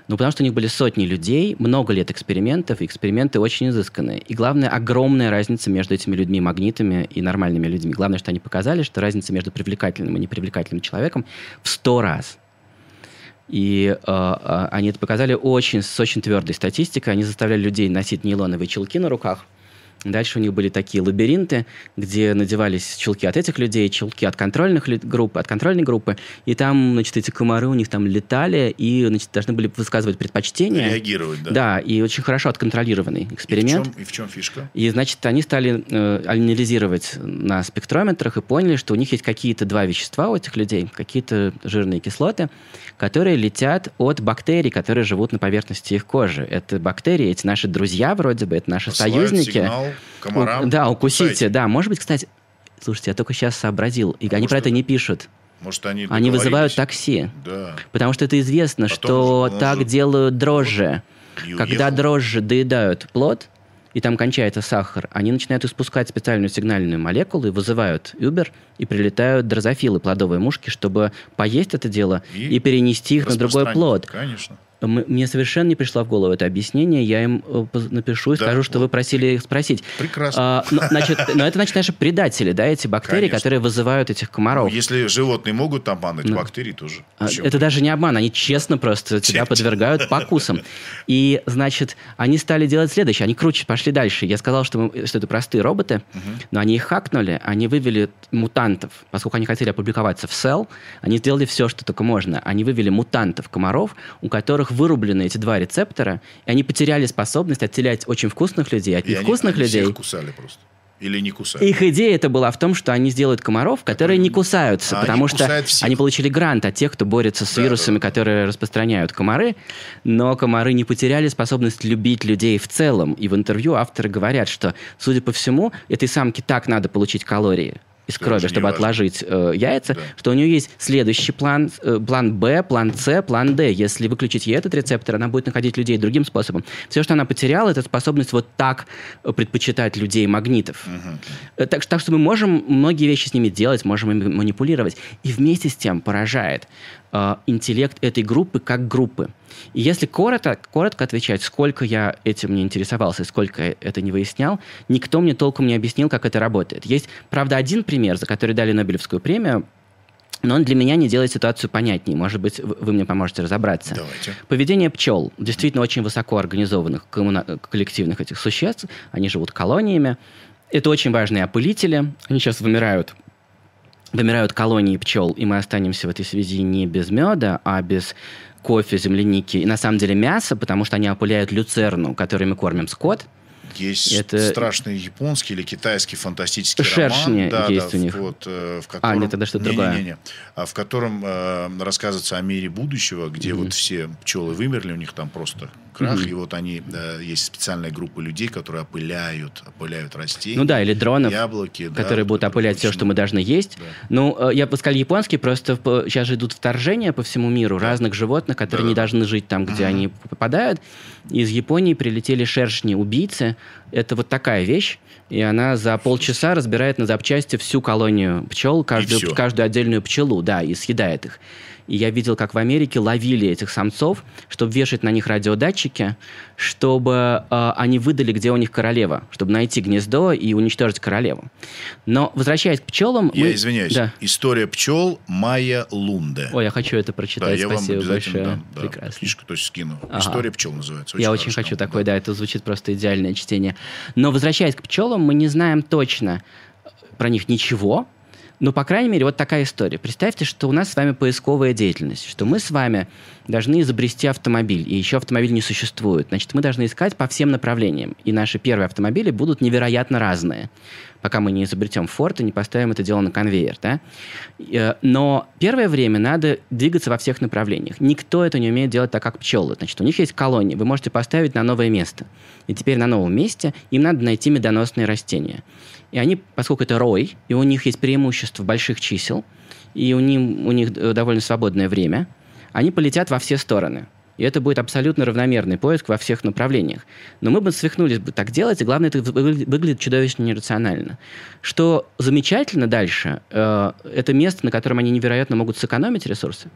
Ну, потому что у них были сотни людей, много лет экспериментов, и эксперименты очень изысканные. И главное, огромная разница между этими людьми-магнитами и нормальными людьми. Главное, что они показали, что разница между привлекательным и непривлекательным человеком в сто раз. И э, они это показали очень, с очень твердой статистикой. Они заставляли людей носить нейлоновые чулки на руках – Дальше у них были такие лабиринты, где надевались чулки от этих людей, чулки от контрольных групп, от контрольной группы, и там, значит, эти комары у них там летали и, значит, должны были высказывать предпочтения. Реагировать, да. Да, и очень хорошо отконтролированный эксперимент. И в чем, и в чем фишка? И, значит, они стали э, анализировать на спектрометрах и поняли, что у них есть какие-то два вещества у этих людей, какие-то жирные кислоты, которые летят от бактерий, которые живут на поверхности их кожи. Это бактерии, эти наши друзья вроде бы, это наши Посылают союзники. сигнал комарам. У- да, укусите, Кусайте. да. Может быть, кстати, слушайте, я только сейчас сообразил, и А они может, про это не пишут. Может, они Они вызывают такси. Да. Потому что это известно, Потом что же так же- делают дрожжи. Когда уехал. дрожжи доедают плод, и там кончается сахар, они начинают испускать специальную сигнальную молекулу и вызывают Uber, и прилетают дрозофилы, плодовые мушки, чтобы поесть это дело и, И перенести их на другой плод. Конечно. Мне совершенно не пришло в голову это объяснение. Я им э, напишу и Да, скажу, что вот. вы просили их спросить. Прекрасно. А, но, значит, но это, значит, наши предатели, да, эти бактерии, Конечно. которые вызывают этих Ну, комаров. если животные могут обмануть, Ну. бактерии тоже. А? Это даже не обман, они честно просто тебя Честно. подвергают покусам. И, значит, они стали делать следующее. Они круче пошли дальше. Я сказал, что, мы- что это простые роботы, но они их хакнули, они вывели мутантов. Поскольку они хотели опубликоваться в Cell, они сделали все, что только можно. Они вывели мутантов комаров, у которых вырублены эти два рецептора, и они потеряли способность отделять очень вкусных людей от они- невкусных они людей. всех кусали просто. Или не кусали. Их идея это была в том, что они сделают комаров, которые не кусаются, А, потому они что кусают всех. они получили грант от тех, кто борется с Да, вирусами, да, да. которые распространяют комары, но комары не потеряли способность любить людей в целом. И в интервью авторы говорят, что, судя по всему, этой самке так надо получить калории из крови, чтобы важно. отложить э, яйца, Да. что у нее есть следующий план, э, план Б, план С, план Д. Если выключить ей этот рецептор, она будет находить людей другим способом. Все, что она потеряла, это способность вот так э, предпочитать людей магнитов. Э, Так, что- так что мы можем многие вещи с ними делать, можем ими манипулировать. И вместе с тем поражает э, интеллект этой группы как группы. И если коротко, коротко отвечать, сколько я этим не интересовался и сколько это не выяснял, никто мне толком не объяснил, как это работает. Есть, правда, один пример, за который дали Нобелевскую премию, но он для меня не делает ситуацию понятнее. Может быть, вы мне поможете разобраться. Давайте. Поведение пчел, действительно очень высоко организованных коллективных этих существ, они живут колониями. Это очень важные опылители. Они сейчас вымирают. Вымирают колонии пчел, и мы останемся в этой связи не без меда, а без кофе, земляники и на самом деле мяса, потому что они опыляют люцерну, которой мы кормим скот. Есть Это- страшный японский или китайский фантастический Шершни роман. Да, есть да, у них. Вот, э, в котором... А, нет, тогда что-то другое. Не-не-не. А в котором э, рассказывается о мире будущего, где Мгм. вот все пчелы вымерли, у них там просто крах, Мгм. и вот они, э, есть специальная группа людей, которые опыляют, опыляют растения. Ну да, или дронов, яблоки, да, которые будут которые опылять все, что мы должны есть. Да. Ну, э, я бы сказал, японский просто сейчас же идут вторжения по всему миру Да. разных животных, которые Да-да-да. не должны жить там, где Мгм. они попадают. Из Японии прилетели шершни-убийцы. Это вот такая вещь, и она за полчаса разбирает на запчасти всю колонию пчел, каждую, каждую отдельную пчелу, да, и съедает их. И я видел, как в Америке ловили этих самцов, чтобы вешать на них радиодатчики, чтобы э, они выдали, где у них королева, чтобы найти гнездо и уничтожить королеву. Но возвращаясь к пчелам, Я мы- извиняюсь. Да. История пчел Майя Лунде. Ой, я хочу это да, прочитать. я вам Спасибо обязательно большое. дам. Да, Прекрасно. книжку то есть скину. Ага. История пчел называется. я очень хочу книга, такое, да. это звучит просто идеальное чтение. Но возвращаясь к пчелам, мы не знаем точно про них ничего. Но, по крайней мере, вот такая история. Представьте, что у нас с вами поисковая деятельность, что мы с вами должны изобрести автомобиль, и еще автомобиль не существует. Значит, мы должны искать по всем направлениям. И наши первые автомобили будут невероятно разные, пока мы не изобретем Форд и не поставим это дело на конвейер. Да? Э, Но первое время надо двигаться во всех направлениях. Никто это не умеет делать так, как пчелы. Значит, у них есть колонии, вы можете поставить на новое место. И теперь на новом месте им надо найти медоносные растения. И они, поскольку это рой, и у них есть преимущество больших чисел, и у них, у них э, довольно свободное время, они полетят во все стороны. И это будет абсолютно равномерный поиск во всех направлениях. Но мы бы свихнулись бы так делать, и главное, это вы- выглядит чудовищно нерационально. Что замечательно дальше, э, это место, на котором они невероятно могут сэкономить ресурсы.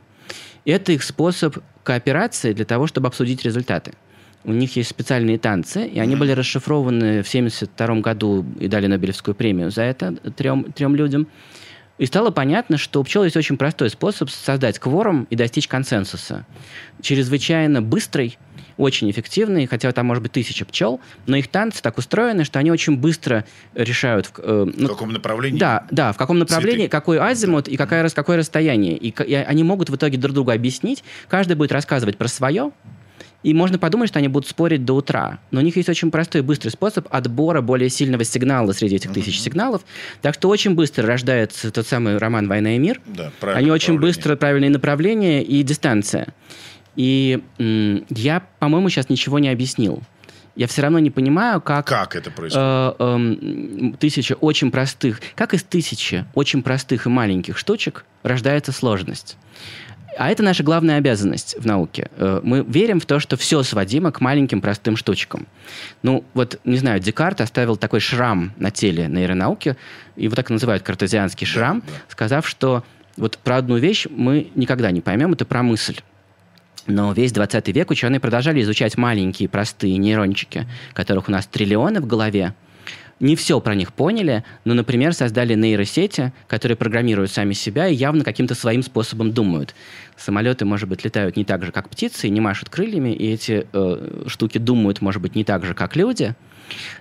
Это их способ кооперации для того, чтобы обсудить результаты. У них есть специальные танцы, и они были расшифрованы в 1972 году и дали Нобелевскую премию за это трем, трем людям. И стало понятно, что у пчел есть очень простой способ создать кворум и достичь консенсуса. Чрезвычайно быстрый, очень эффективные, хотя там может быть тысяча пчел, но их танцы так устроены, что они очень быстро решают... Э, ну, в каком направлении? Да, да, в каком направлении, Цветы. какой азимут и какое, какое расстояние. И, и они могут в итоге друг другу объяснить. Каждый будет рассказывать про свое, и можно подумать, что они будут спорить до утра. Но у них есть очень простой и быстрый способ отбора более сильного сигнала среди этих тысяч сигналов. Так что очень быстро рождается тот самый роман «Война и мир». Да, они очень быстро правильные направления и дистанция. И м- я, по-моему, сейчас ничего не объяснил. Я все равно не понимаю, как... Как это происходит? Э, э, тысяча очень простых... Как из тысячи очень простых и маленьких штучек рождается сложность? А это наша главная обязанность в науке. Э, мы верим в то, что все сводимо к маленьким простым штучкам. Ну, вот, не знаю, Декарт оставил такой шрам на теле нейронауки, его так и называют картезианский шрам, да, да. сказав, что вот про одну вещь мы никогда не поймем, это про мысль. Но весь 20 век ученые продолжали изучать маленькие простые нейрончики, которых у нас триллионы в голове, не все про них поняли, но, например, создали нейросети, которые программируют сами себя и явно каким-то своим способом думают. Самолеты, может быть, летают не так же, как птицы, и не машут крыльями, и эти э, штуки думают, может быть, не так же, как люди –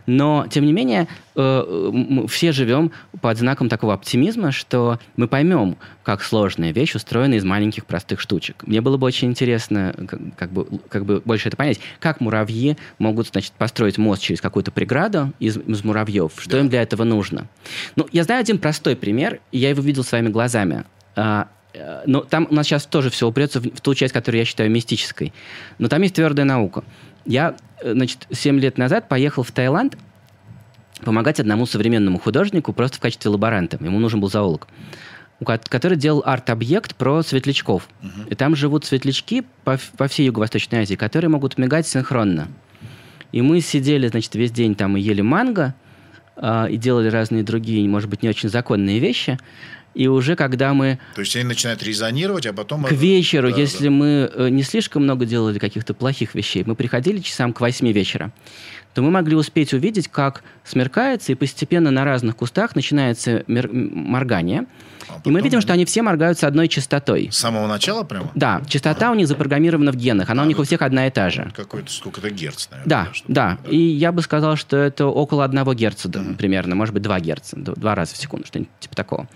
но, тем не менее, э, мы все живем под знаком такого оптимизма, что мы поймем, как сложная вещь устроена из маленьких простых штучек. Мне было бы очень интересно как, бы, как бы больше это понять, как муравьи могут значит, построить мост через какую-то преграду из, из муравьев, что да. им для этого нужно. Ну, я знаю один простой пример, и я его видел своими глазами. А, э, но там у нас сейчас тоже все упрется в, ту часть, которую я считаю мистической. Но там есть твердая наука. Я, э, значит, 7 лет назад поехал в Таиланд помогать одному современному художнику просто в качестве лаборанта. Ему нужен был зоолог который делал арт-объект про светлячков. Uh-huh. И там живут светлячки по, по всей Юго-Восточной Азии, которые могут мигать синхронно. И мы сидели, значит, весь день там и ели манго, э, и делали разные другие, может быть, не очень законные вещи. И уже когда мы... То есть они начинают резонировать, а потом... К вечеру, да, если да. мы э, не слишком много делали каких-то плохих вещей, мы приходили часам к 8 вечера, то мы могли успеть увидеть, как смеркается, и постепенно на разных кустах начинается мер... моргание. А потом... И мы видим, что они все моргают с одной частотой. С самого начала прямо? Да, частота а. у них запрограммирована в генах, она а, у них у всех одна и та же. Какой-то сколько-то герц, наверное. Да, да, да. И я бы сказал, что это около одного герца mm-hmm. примерно, может быть, два герца, два раза в секунду, что-нибудь типа такого.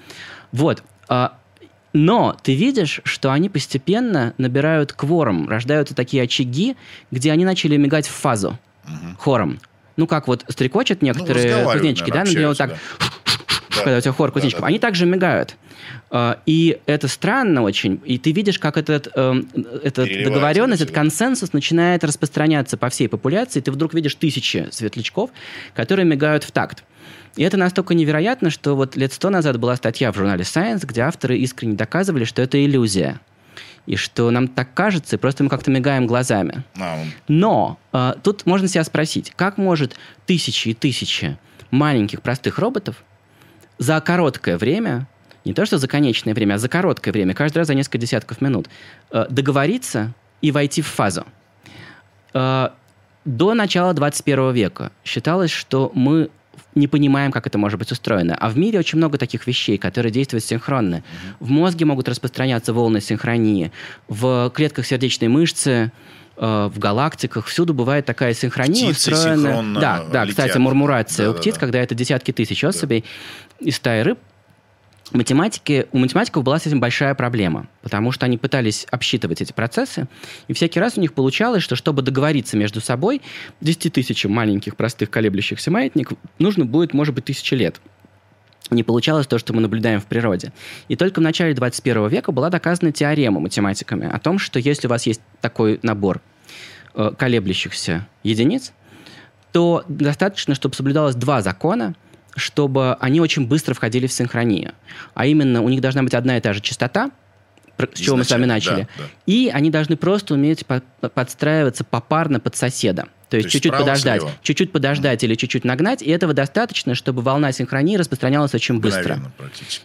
Вот. А, но ты видишь, что они постепенно набирают кворум, рождаются такие очаги, где они начали мигать в фазу угу. хором. Ну, как вот стрекочут некоторые ну, кузнечики, да, наверное, вот так, да. когда у тебя хор кузнечиков, да, да. они также мигают. А, и это странно очень. И ты видишь, как этот, эм, этот договоренность, этот консенсус начинает распространяться по всей популяции. Ты вдруг видишь тысячи светлячков, которые мигают в такт. И это настолько невероятно, что вот лет сто назад была статья в журнале Science, где авторы искренне доказывали, что это иллюзия. И что нам так кажется, и просто мы как-то мигаем глазами. А, Но э, тут можно себя спросить, как может тысячи и тысячи маленьких простых роботов за короткое время, не то что за конечное время, а за короткое время, каждый раз за несколько десятков минут, э, договориться и войти в фазу. Э, до начала 21 века считалось, что мы не понимаем, как это может быть устроено. А в мире очень много таких вещей, которые действуют синхронно. Mm-hmm. В мозге могут распространяться волны синхронии, в клетках сердечной мышцы, э, в галактиках, всюду бывает такая синхрония Птицы устроена. Да, да, летят. кстати, мурмурация да, у птиц, да, да. когда это десятки тысяч особей да. из стаи рыб, математики, у математиков была с этим большая проблема, потому что они пытались обсчитывать эти процессы, и всякий раз у них получалось, что чтобы договориться между собой, 10 тысячам маленьких простых колеблющихся маятников нужно будет, может быть, тысячи лет. Не получалось то, что мы наблюдаем в природе. И только в начале 21 века была доказана теорема математиками о том, что если у вас есть такой набор э, колеблющихся единиц, то достаточно, чтобы соблюдалось два закона – чтобы они очень быстро входили в синхронию. А именно, у них должна быть одна и та же частота, с чего мы с вами начали, да, да. и они должны просто уметь подстраиваться попарно под соседа. То есть чуть-чуть подождать, чуть-чуть подождать или чуть-чуть нагнать, и этого достаточно, чтобы волна синхронии распространялась очень быстро.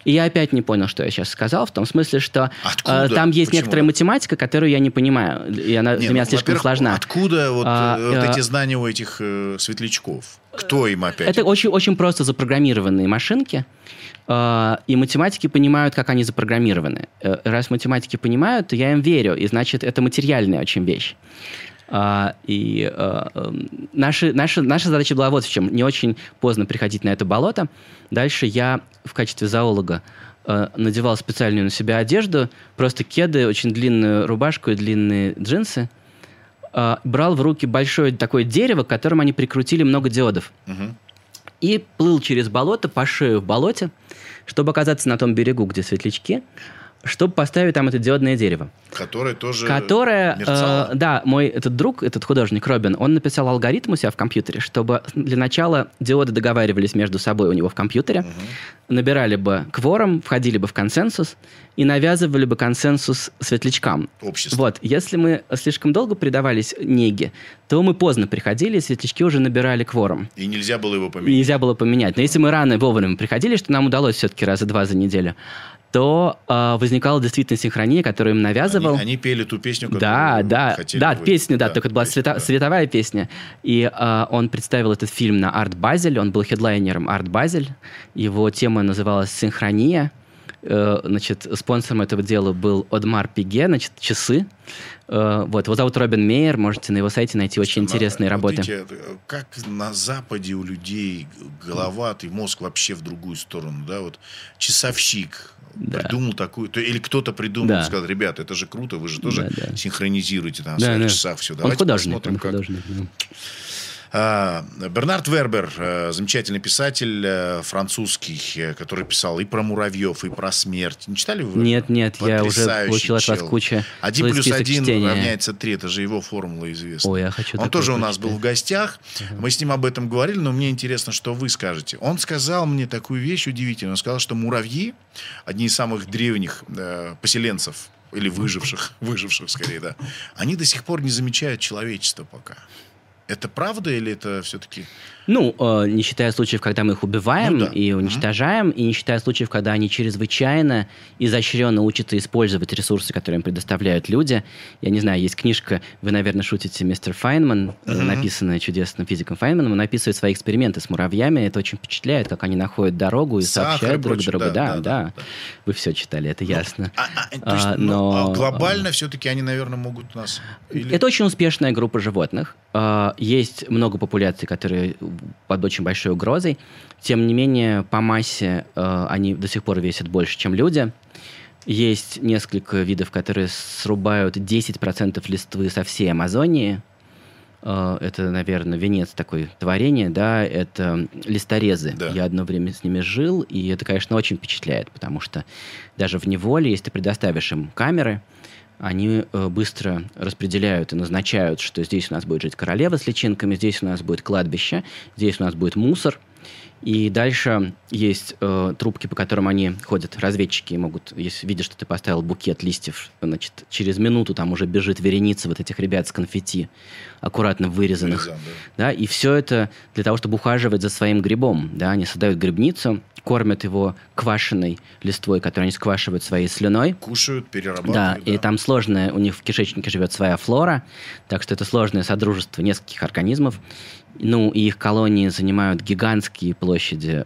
И я опять не понял, что я сейчас сказал, в том смысле, что э, там есть Почему? некоторая математика, которую я не понимаю, и она не, для меня ну, слишком сложна. Откуда вот, а, э, вот эти знания у этих э, светлячков? Кто им опять? Это очень, очень просто запрограммированные машинки, э, и математики понимают, как они запрограммированы. Э, раз математики понимают, то я им верю, и значит, это материальная очень вещь. А, и а, эм, наши, наша, задача была вот в чем. Не очень поздно приходить на это болото. Дальше я в качестве зоолога э, надевал специальную на себя одежду, просто кеды, очень длинную рубашку и длинные джинсы. Э, брал в руки большое такое дерево, к которому они прикрутили много диодов. Мгм. И плыл через болото, по шею в болоте, чтобы оказаться на том берегу, где светлячки, чтобы поставить там это диодное дерево. Которая тоже Которое, э, да, мой этот друг, этот художник Робин, он написал алгоритм у себя в компьютере, чтобы для начала диоды договаривались между собой у него в компьютере, набирали бы кворум, входили бы в консенсус и навязывали бы консенсус светлячкам. Общество. Вот, если мы слишком долго предавались неге, то мы поздно приходили, и светлячки уже набирали кворум. И нельзя было его И поменять. нельзя было поменять. Но если мы рано и вовремя приходили, что нам удалось все-таки раза два за неделю, то э, возникала действительно синхрония, которую им навязывал. Они, они пели ту песню, которую Да, да, хотели да, вы. песню, да, только это была света- да. световая песня. И э, он представил этот фильм на Арт Базель, он был хедлайнером Арт Базель. Его тема называлась «Синхрония». Э, значит, спонсором этого дела был Одмар Пиге, значит, часы. Э, вот, его зовут Робин Мейер, можете на его сайте найти очень На- интересные вот работы. эти, э, как на Западе у людей голова и мозг вообще в другую сторону, да, вот часовщик Да. придумал такую, то, или кто-то придумал, Да. сказал, ребята, это же круто, вы же тоже Да, да. синхронизируете там на Да, своих да. часах все. Он Давайте художник, посмотрим, он как художник. да. А, Бернард Вербер, э, замечательный писатель э, французский, э, который писал и про муравьев, и про смерть. Не читали вы? Нет, нет, я уже получил от вас кучу Один плюс один равняется три. Это же его формула известна. Ой, я хочу Он тоже у нас был в гостях. Мы с ним об этом говорили, но мне интересно, что вы скажете. Он сказал мне такую вещь удивительную. Он сказал, что муравьи, одни из самых древних э, поселенцев, или выживших, выживших скорее, да, они до сих пор не замечают человечество пока. Это правда или это все-таки... Ну, э, не считая случаев, когда мы их убиваем Ну да. и уничтожаем, и не считая случаев, когда они чрезвычайно изощренно учатся использовать ресурсы, которые им предоставляют люди. Я не знаю, есть книжка, вы, наверное, шутите, мистер Файнман, э, Мгм. написанная чудесным физиком Файнманом, он описывает свои эксперименты с муравьями. Это очень впечатляет, как они находят дорогу и Сахар сообщают друг другу. Да, Да, да, да, да. Вы все читали, это ясно. А, а, то есть, А, ну, но- а глобально все-таки они, наверное, могут нас... или- Это очень успешная группа животных. А, Есть много популяций, которые под очень большой угрозой. Тем не менее, по массе э, они до сих пор весят больше, чем люди. Есть несколько видов, которые срубают 10% листвы со всей Амазонии. Э, Это, наверное, венец такой творения, да, это листорезы. Да. Я одно время с ними жил, и это, конечно, очень впечатляет, потому что даже в неволе, если ты предоставишь им камеры, они э, быстро распределяют и назначают, что здесь у нас будет жить королева с личинками, здесь у нас будет кладбище, здесь у нас будет мусор. И дальше есть э, трубки, по которым они ходят, разведчики, могут, если видят, что ты поставил букет листьев, значит, через минуту там уже бежит вереница вот этих ребят с конфетти, аккуратно вырезанных. Вырезан, да. Да, и все это для того, чтобы ухаживать за своим грибом. Да, они создают грибницу, кормят его квашеной листвой, которую они сквашивают своей слюной. Кушают, Да, перерабатывают. и там сложная, у них в кишечнике живет своя флора, так что это сложное содружество нескольких организмов. Ну, и их колонии занимают гигантские площади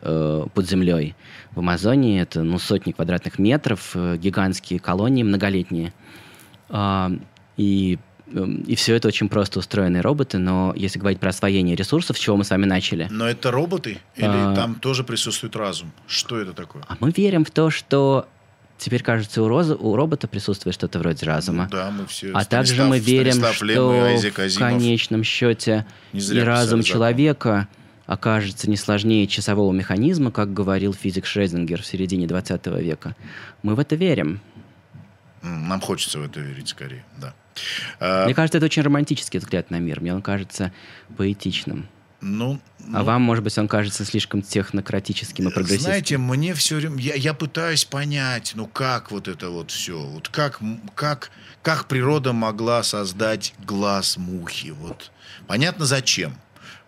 э, под землей. В Амазонии это ну, сотни квадратных метров, э, гигантские колонии многолетние. А, и, эм, и все это очень просто устроенные роботы, но если говорить про освоение ресурсов, с чего мы с вами начали, Но это роботы? Или А. там тоже присутствует разум? Что это такое? а мы верим в то, что теперь, кажется, у, роза, у робота присутствует что-то вроде разума. Да, мы все... А также мы верим, Станислав Лем и что в Азимов. конечном счете и разум человека окажется не сложнее часового механизма, как говорил физик Шрезингер в середине 20 века. Мы в это верим. Нам хочется в это верить скорее, да. А, Мне кажется, это очень романтический взгляд на мир. Мне он кажется поэтичным. ну, А ну, вам, может быть, он кажется слишком технократическим и прогрессивным. Знаете, мне все время... Я, я пытаюсь понять, ну как вот это вот все? Вот как, как, как природа могла создать глаз мухи? Вот. Понятно, зачем.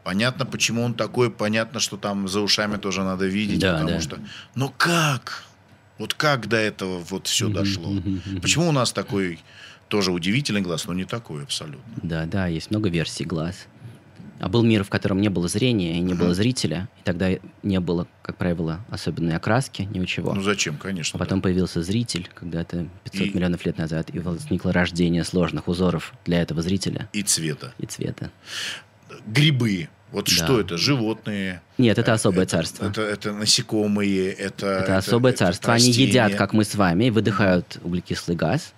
Понятно, почему он такой. Понятно, что там за ушами тоже надо видеть. Да, потому да. что... Но как? Вот как до этого вот все дошло? Почему у нас такой тоже удивительный глаз, но не такой абсолютно? Да, да, есть много версий глаз. А был мир, в котором не было зрения и не было зрителя, и тогда не было, как правило, особенной окраски, ничего. Ну зачем, конечно. А потом да. появился зритель, когда-то 500 И- миллионов лет назад, и возникло рождение сложных узоров для этого зрителя И цвета. и цвета. Грибы. Вот Да. что это? Животные? Нет, это особое это, царство. Это, это насекомые, это... Это особое это царство. Они растения. едят, как мы с вами, и выдыхают углекислый газ,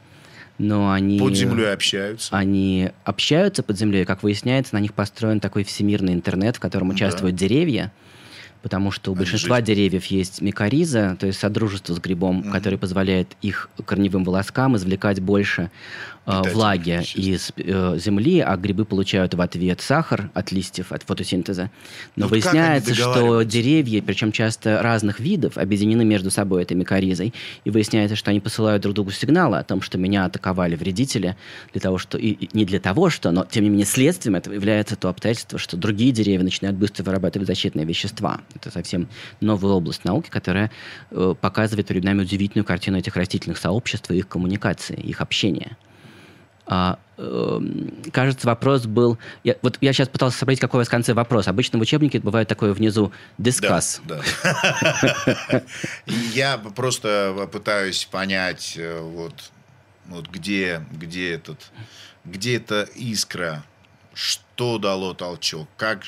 но они... Под землей общаются. Они общаются под землей, как выясняется, на них построен такой всемирный интернет, в котором Да. участвуют деревья, потому что у Они большинства жизнь. деревьев есть микориза, то есть содружество с грибом, Мгм. который позволяет их корневым волоскам извлекать больше э, Питательных влаги из э, земли, а грибы получают в ответ сахар от листьев, от фотосинтеза. Но Ну вот выясняется, что деревья, причем часто разных видов, объединены между собой этой микоризой, и выясняется, что они посылают друг другу сигналы о том, что меня атаковали вредители, для того, что и, и не для того, что, но тем не менее следствием этого является то обстоятельство, что другие деревья начинают быстро вырабатывать защитные вещества. Это совсем новая область науки, которая э, показывает перед нами удивительную картину этих растительных сообществ и их коммуникации, их общения. А, эм, кажется, вопрос был... Я, вот я сейчас пытался сообразить, какой у вас в конце вопрос. Обычно в учебнике бывает такое внизу «discuss». Да, Я просто пытаюсь понять, э, вот, вот где, где этот, где эта искра, что дало толчок, как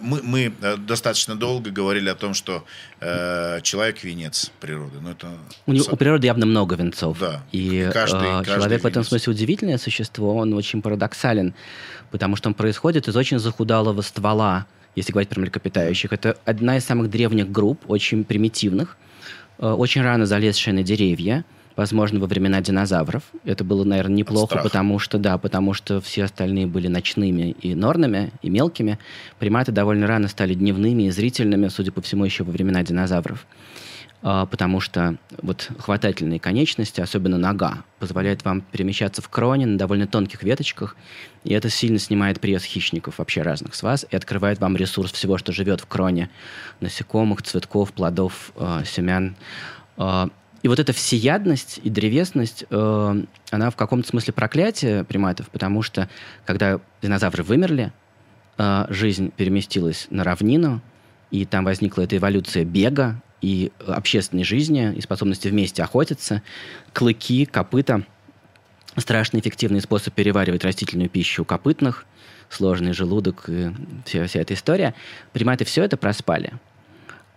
мы, мы э, достаточно долго говорили о том, что э, человек венец природы, но это У, него- у природы явно много венцов. Да. И каждый- э, каждый человек в этом венец. смысле удивительное существо, он очень парадоксален, потому что он происходит из очень захудалого ствола, если говорить про млекопитающих. Это одна из самых древних групп, очень примитивных, э, очень рано залезшая на деревья, возможно, во времена динозавров. Это было, наверное, неплохо, потому что, да, потому что все остальные были ночными и норными, и мелкими. Приматы довольно рано стали дневными и зрительными, судя по всему, еще во времена динозавров. А, потому что вот хватательные конечности, особенно нога, позволяет вам перемещаться в кроне на довольно тонких веточках, и это сильно снимает пресс хищников вообще разных с вас и открывает вам ресурс всего, что живет в кроне насекомых, цветков, плодов, э, семян. Э, и вот эта всеядность и древесность, э, она в каком-то смысле проклятие приматов, потому что когда динозавры вымерли, э, жизнь переместилась на равнину, и там возникла эта эволюция бега и общественной жизни, и способности вместе охотиться, клыки, копыта. Страшно эффективный способ переваривать растительную пищу у копытных, сложный желудок и вся, вся эта история. Приматы все это проспали.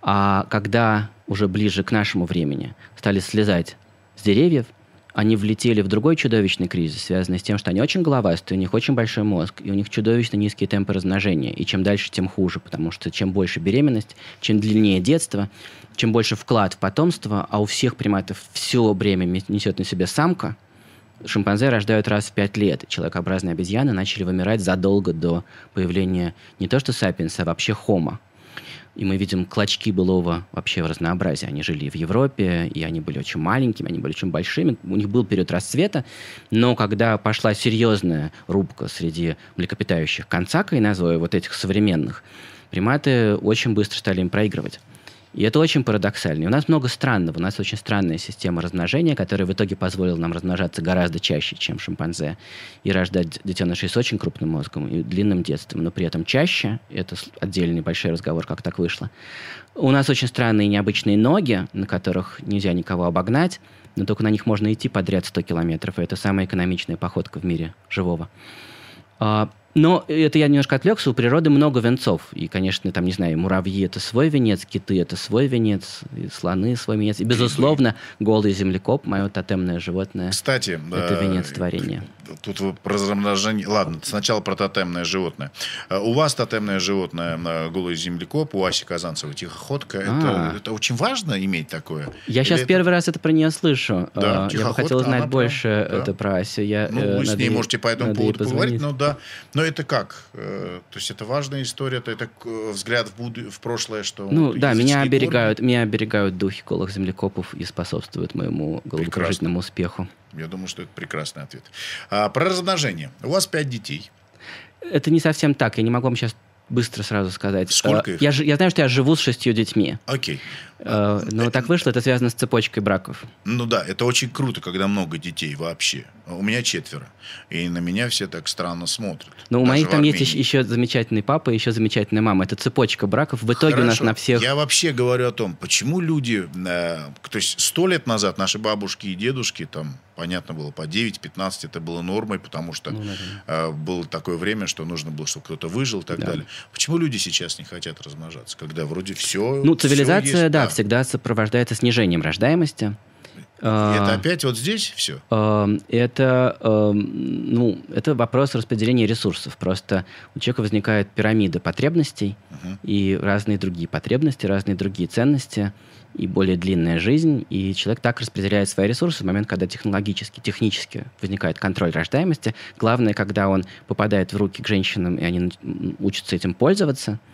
А когда уже ближе к нашему времени стали слезать с деревьев, они влетели в другой чудовищный кризис, связанный с тем, что они очень головастые, у них очень большой мозг, и у них чудовищно низкие темпы размножения. И чем дальше, тем хуже, потому что чем больше беременность, чем длиннее детство, чем больше вклад в потомство, а у всех приматов все бремя несет на себе самка, шимпанзе рождают раз в пять лет. Человекообразные обезьяны начали вымирать задолго до появления не то что сапиенса, а вообще хома. И мы видим клочки былого вообще в разнообразии. Они жили в Европе, и они были очень маленькими, они были очень большими. У них был период расцвета, но когда пошла серьезная рубка среди млекопитающих конца кайнозоя, вот этих современных, приматы очень быстро стали им проигрывать. И это очень парадоксально. И у нас много странного. У нас очень странная система размножения, которая в итоге позволила нам размножаться гораздо чаще, чем шимпанзе, и рождать детенышей с очень крупным мозгом и длинным детством, но при этом чаще. Это отдельный большой разговор, как так вышло. У нас очень странные необычные ноги, на которых нельзя никого обогнать, но только на них можно идти подряд 100 километров, и это самая экономичная походка в мире живого. Но это я немножко отвлекся. У природы много венцов. И, конечно, там, не знаю, муравьи – это свой венец, киты – это свой венец, и слоны – свой венец. И, безусловно, голый землекоп – мое тотемное животное. Кстати, Это э, венец творения. Тут размножение. Ладно, сначала про тотемное животное. Э, У вас тотемное животное э, голый землекоп, у Аси Казанцева тихоходка. А. Это, это очень важно иметь такое. Я Или сейчас это- первый раз это про нее слышу. Да, А, Я бы хотел узнать больше да. это про Асю. Я, Ну, э, вы с ней ей- можете по этому поводу поговорить, но да. Но это как? Э, То есть это важная история, это, это э, взгляд в, буду- в прошлое, что Ну да, меня оберегают, меня оберегают духи голых землекопов и способствуют моему головокружительному успеху. Я думаю, что это прекрасный ответ. А, про размножение. У вас пять детей. Это не совсем так. Я не могу вам сейчас быстро сразу сказать. Сколько Э, их? Я, я знаю, что я живу с шестью детьми. Окей. Э, но так вышло, это связано с цепочкой браков. Ну да, это очень круто, когда много детей вообще. У меня четверо. И на меня все так странно смотрят. Но у моих там есть еще замечательный папа, еще замечательная мама. Это цепочка браков. В итоге Хорошо. у нас на всех... Я вообще говорю о том, почему люди... Э, то есть сто лет назад наши бабушки и дедушки там понятно было, по 9-15 это было нормой, потому что ну, э, было такое время, что нужно было, чтобы кто-то выжил и так да. далее. Почему люди сейчас не хотят размножаться, когда вроде все... Ну, цивилизация, все есть, да, да, всегда сопровождается снижением рождаемости. Это опять вот здесь все? Это, ну, это вопрос распределения ресурсов. Просто у человека возникает пирамида потребностей угу. и разные другие потребности, разные другие ценности и более длинная жизнь, и человек так распределяет свои ресурсы в момент, когда технологически, технически возникает контроль рождаемости. Главное, когда он попадает в руки к женщинам, и они учатся этим пользоваться –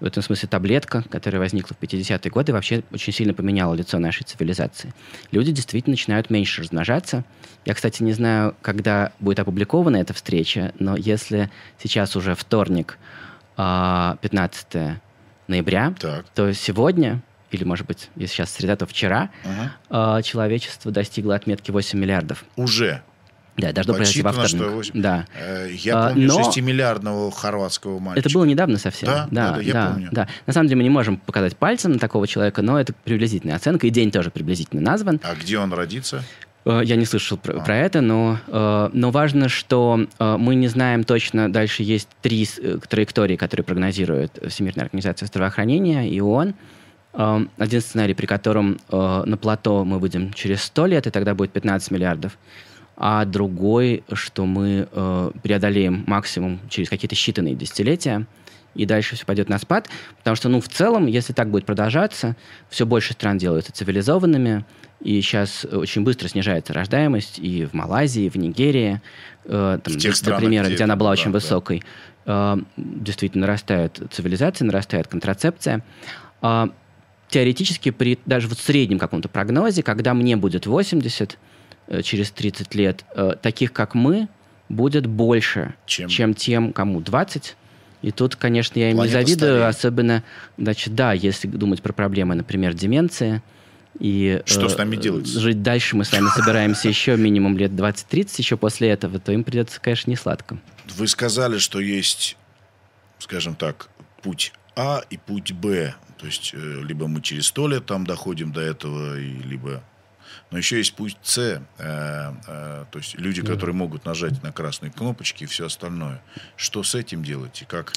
в этом смысле таблетка, которая возникла в 50-е годы, вообще очень сильно поменяла лицо нашей цивилизации. Люди действительно начинают меньше размножаться. Я, кстати, не знаю, когда будет опубликована эта встреча, но если сейчас уже вторник, 15 а, ноября, так. то сегодня, или, может быть, если сейчас среда, то вчера, угу. человечество достигло отметки 8 миллиардов. Уже? Да, должно произойти во вторник. Что 8... Да. Э, я помню Но... 6-миллиардного хорватского мальчика. Это было недавно совсем. Да, да, да, я да, помню. Да. На самом деле мы не можем показать пальцем на такого человека, но это приблизительная оценка, и день тоже приблизительно назван. А где он родится? Э, я не слышал про, а. про это, но, э, но важно, что мы не знаем точно. Дальше есть три траектории, которые прогнозирует Всемирная организация здравоохранения и ООН. Один сценарий, при котором на плато мы выйдем через 100 лет, и тогда будет 15 миллиардов а другой, что мы э, преодолеем максимум через какие-то считанные десятилетия, и дальше все пойдет на спад, потому что, ну, в целом, если так будет продолжаться, все больше стран делаются цивилизованными, и сейчас очень быстро снижается рождаемость и в Малайзии, и в Нигерии, э, там, в тех странах, например, где, где она была да, очень да. высокой, э, действительно нарастает цивилизация, нарастает контрацепция. Э, теоретически, при даже вот среднем каком-то прогнозе, когда мне будет 80, Э, через 30 лет, э, таких как мы, будет больше, чем, чем тем, кому 20. И тут, конечно, я им Планета не завидую, стареет. особенно, значит, да, если думать про проблемы, например, деменции. И, Что э, с нами делать? Жить дальше мы с вами собираемся еще минимум лет 20-30, еще после этого, то им придется, конечно, не сладко. Вы сказали, что есть, скажем так, путь А и путь Б. То есть, э, либо мы через сто лет там доходим до этого, и либо но еще есть путь С, э, э, то есть люди, да. которые могут нажать на красные кнопочки и все остальное. Что с этим делать? И как?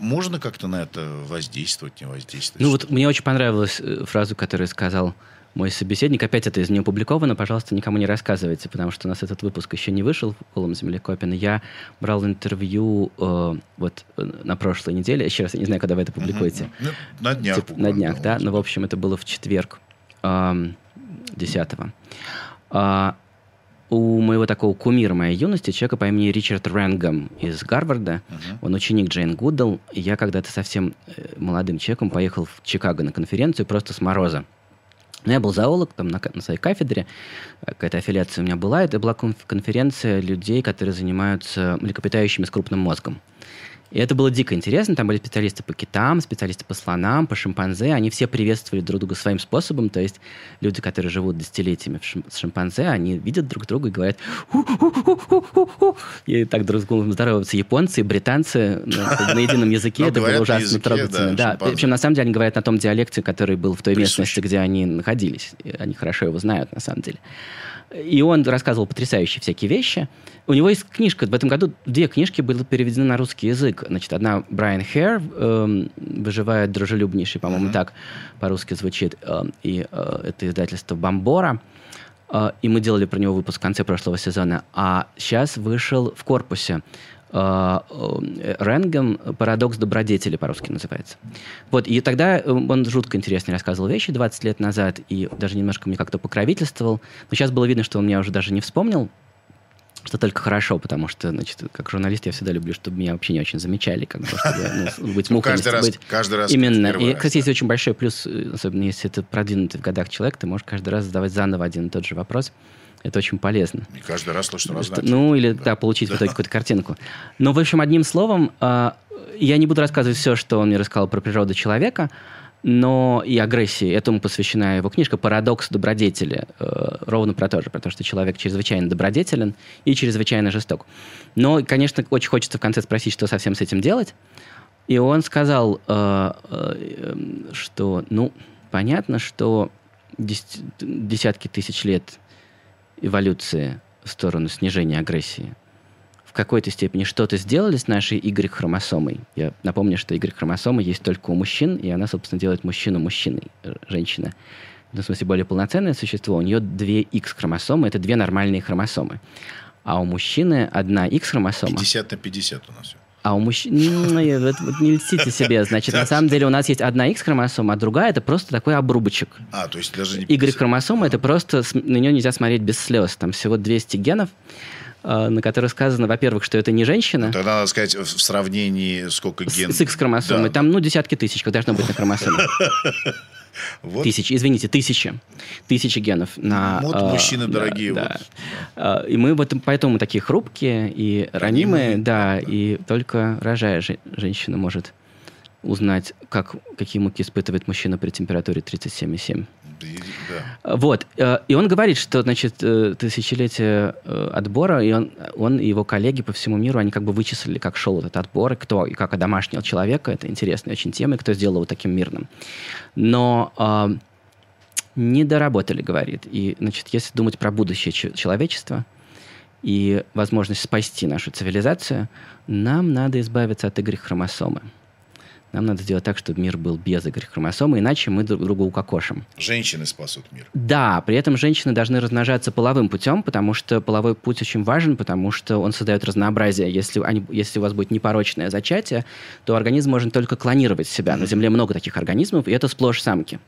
Можно как-то на это воздействовать, не воздействовать? Ну вот мне очень понравилась э, фраза, которую сказал мой собеседник. Опять это из не опубликовано. Пожалуйста, никому не рассказывайте, потому что у нас этот выпуск еще не вышел в Колом Землекопина. Я брал интервью э, вот э, на прошлой неделе. Еще раз, я не знаю, когда вы это публикуете. Uh-huh. Ну, на днях. Тип, на днях, да. Ну, в общем, это было в четверг. Эм, 10 а, у моего такого кумира моей юности, человека по имени Ричард Рэнгом из Гарварда, uh-huh. он ученик Джейн Гуддл, я когда-то совсем э, молодым человеком поехал в Чикаго на конференцию просто с мороза. Но я был зоолог там на, на своей кафедре, какая-то аффилиация у меня была. Это была конференция людей, которые занимаются млекопитающими с крупным мозгом. И это было дико интересно. Там были специалисты по китам, специалисты по слонам, по шимпанзе. Они все приветствовали друг друга своим способом. То есть люди, которые живут десятилетиями с шимпанзе, они видят друг друга и говорят и так друг с другом здороваются японцы и британцы на едином языке. Это было ужасно трогательно. Да, причем на самом деле они говорят на том диалекте, который был в той местности, где они находились. Они хорошо его знают на самом деле. И он рассказывал потрясающие всякие вещи. У него есть книжка, в этом году две книжки были переведены на русский язык. Значит, одна Брайан Хэр, э, «Выживает дружелюбнейший», по-моему, mm-hmm. так по-русски звучит. Э, и э, это издательство «Бомбора». Э, и мы делали про него выпуск в конце прошлого сезона. А сейчас вышел в корпусе Ренгем «Парадокс добродетели» по-русски называется. Вот, и тогда э, он жутко интересно рассказывал вещи 20 лет назад, и даже немножко мне как-то покровительствовал. Но сейчас было видно, что он меня уже даже не вспомнил, что только хорошо, потому что, значит, как журналист я всегда люблю, чтобы меня вообще не очень замечали, как бы, чтобы ну, быть мухой. Каждый раз, быть. каждый раз. Именно. И, кстати, есть очень большой плюс, особенно если это продвинутый в годах человек, ты можешь каждый раз задавать заново один и тот же вопрос. Это очень полезно. И каждый раз слышать разное. Ну, или, да, да получить да. в итоге какую-то картинку. Но, в общем, одним словом, а, я не буду рассказывать все, что он мне рассказал про природу человека, но и агрессии. Этому посвящена его книжка «Парадокс добродетели». Э, ровно про то же, про то, что человек чрезвычайно добродетелен и чрезвычайно жесток. Но, конечно, очень хочется в конце спросить, что совсем с этим делать. И он сказал, э, э, что, ну, понятно, что десятки тысяч лет эволюции в сторону снижения агрессии – в какой-то степени что-то сделали с нашей Y-хромосомой. Я напомню, что Y-хромосома есть только у мужчин, и она, собственно, делает мужчину мужчиной, э, женщина. В смысле, более полноценное существо. У нее две X-хромосомы, это две нормальные хромосомы. А у мужчины одна X-хромосома. 50 на 50 у нас. А у мужчин... Ну, вот не льстите себе. Значит, на самом деле у нас есть одна X-хромосома, а другая это просто такой обрубочек. А, то есть даже не... Y-хромосома это просто... На нее нельзя смотреть без слез. Там всего 200 генов. А, на которой сказано, во-первых, что это не женщина. Ну, тогда надо сказать в сравнении сколько ген. С, с X-хромосомой. Да. Там, ну, десятки тысяч, должно быть на хромосоме. Вот. Тысячи, извините, тысячи. Тысячи генов. На, вот э, мужчины да, дорогие. Да. Вот. А, и мы вот поэтому мы такие хрупкие и ранимые, ранимые да, да, и только рожая женщина может узнать, как, какие муки испытывает мужчина при температуре 37,7. Вот. Э, и он говорит, что, значит, э, тысячелетие э, отбора, и он, он и его коллеги по всему миру, они как бы вычислили, как шел этот отбор, и кто, и как одомашнил человека. Это интересная очень тема, и кто сделал его таким мирным. Но э, не доработали, говорит. И, значит, если думать про будущее человечества и возможность спасти нашу цивилизацию, нам надо избавиться от Y-хромосомы. Нам надо сделать так, чтобы мир был без Y-хромосомы, иначе мы друг друга укокошим. Женщины спасут мир. Да, при этом женщины должны размножаться половым путем, потому что половой путь очень важен, потому что он создает разнообразие. Если, они, если у вас будет непорочное зачатие, то организм может только клонировать себя. На Земле много таких организмов, и это сплошь самки.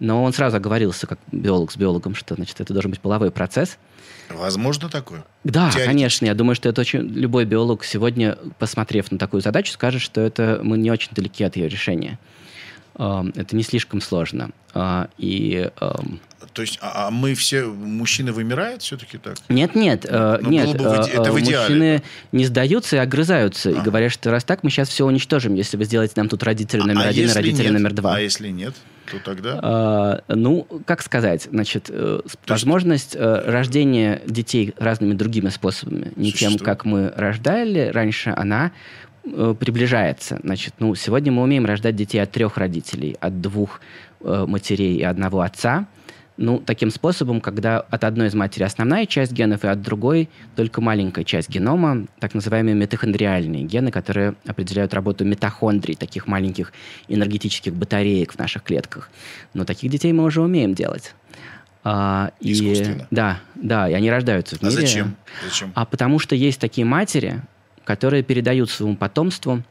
Но он сразу оговорился, как биолог с биологом, что значит, это должен быть половой процесс – Возможно такое? Да, конечно. Я думаю, что это очень... Любой биолог сегодня, посмотрев на такую задачу, скажет, что это мы не очень далеки от ее решения. Это не слишком сложно. А, и то есть, а, а мы все, мужчины вымирают все-таки так? Нет, нет, э, ну, нет. Бы это в идеале. Мужчины не сдаются и огрызаются. А. И говорят, что раз так, мы сейчас все уничтожим, если вы сделаете нам тут родители а, номер а один и родители нет? номер два. А если нет? То тогда? А, ну, как сказать, значит, э, возможность есть... рождения детей разными другими способами, не Существует. тем, как мы рождали раньше, она приближается. Значит, ну, сегодня мы умеем рождать детей от трех родителей, от двух э, матерей и одного отца ну, таким способом, когда от одной из матери основная часть генов, и от другой только маленькая часть генома, так называемые митохондриальные гены, которые определяют работу митохондрий, таких маленьких энергетических батареек в наших клетках. Но таких детей мы уже умеем делать. А, Искусственно. И, да, да, и они рождаются в а мире. А зачем? зачем? А потому что есть такие матери, которые передают своему потомству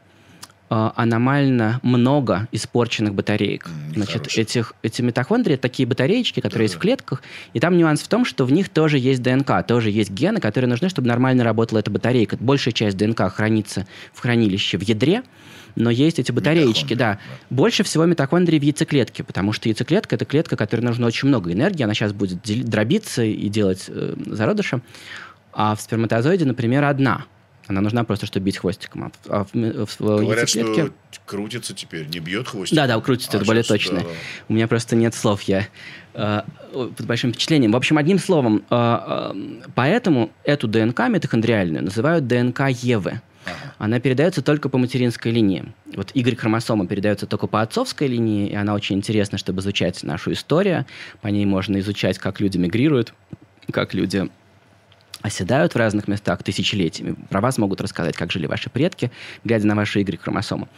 аномально много испорченных батареек. Mm, Значит, этих, эти митохондрии такие батареечки, которые да, есть в клетках, и там нюанс в том, что в них тоже есть ДНК, тоже есть гены, которые нужны, чтобы нормально работала эта батарейка. Большая часть ДНК хранится в хранилище в ядре, но есть эти батареечки, да. да. Больше всего митохондрий в яйцеклетке, потому что яйцеклетка – это клетка, которой нужно очень много энергии, она сейчас будет дробиться и делать э, зародыша, а в сперматозоиде, например, одна – она нужна просто, чтобы бить хвостиком. А в, в, в Говорят, что крутится теперь, не бьет хвостиком. Да, да, крутится, а, это более точно. Да. У меня просто нет слов, я э, под большим впечатлением. В общем, одним словом, э, э, поэтому эту ДНК митохондриальную называют ДНК Евы. Ага. Она передается только по материнской линии. Вот Y-хромосома передается только по отцовской линии, и она очень интересна, чтобы изучать нашу историю. По ней можно изучать, как люди мигрируют, как люди оседают в разных местах тысячелетиями. Про вас могут рассказать, как жили ваши предки, глядя на ваши Y-хромосомы.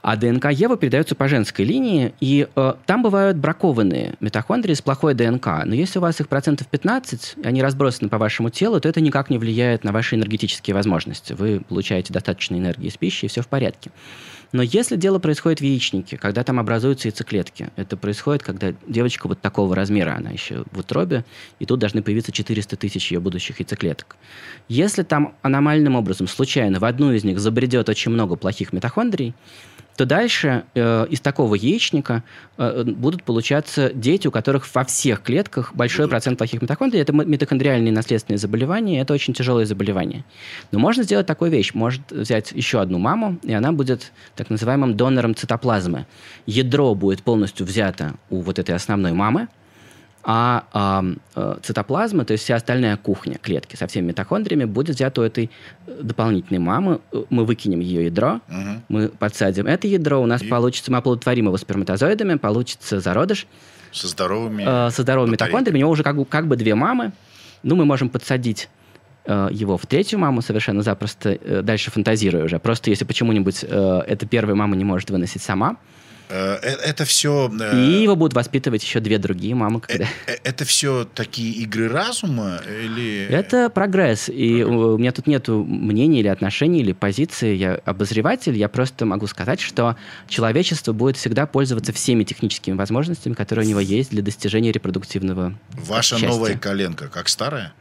А ДНК Евы передается по женской линии, и э, там бывают бракованные митохондрии с плохой ДНК. Но если у вас их процентов 15, и они разбросаны по вашему телу, то это никак не влияет на ваши энергетические возможности. Вы получаете достаточно энергии из пищи, и все в порядке. Но если дело происходит в яичнике, когда там образуются яйцеклетки, это происходит, когда девочка вот такого размера, она еще в утробе, и тут должны появиться 400 тысяч ее будущих яйцеклеток. Если там аномальным образом, случайно, в одну из них забредет очень много плохих митохондрий, то дальше э, из такого яичника э, будут получаться дети, у которых во всех клетках большой процент плохих митохондрий. Это митохондриальные наследственные заболевания, это очень тяжелые заболевания. Но можно сделать такую вещь. Может взять еще одну маму, и она будет так называемым донором цитоплазмы. Ядро будет полностью взято у вот этой основной мамы, а, а э, цитоплазма, то есть вся остальная кухня клетки со всеми митохондриями будет взята у этой э, дополнительной мамы. Э, мы выкинем ее ядро, угу. мы подсадим это ядро, у нас И... получится, мы оплодотворим его сперматозоидами, получится зародыш. Со здоровыми э, Со здоровыми митохондриями. У него уже как бы, как бы две мамы. Ну, мы можем подсадить его в третью маму совершенно запросто, дальше фантазируя уже. Просто если почему-нибудь эта первая мама не может выносить сама, Э, э, это все... Э, И его будут воспитывать еще две другие мамы. Когда... Это все такие игры разума? Или... Это прогресс. И у меня тут нет мнений или отношений, или позиции. Я обозреватель. Я просто могу сказать, что человечество будет всегда пользоваться всеми техническими возможностями, которые у него есть для достижения репродуктивного Ваша счастья. новая коленка, как старая?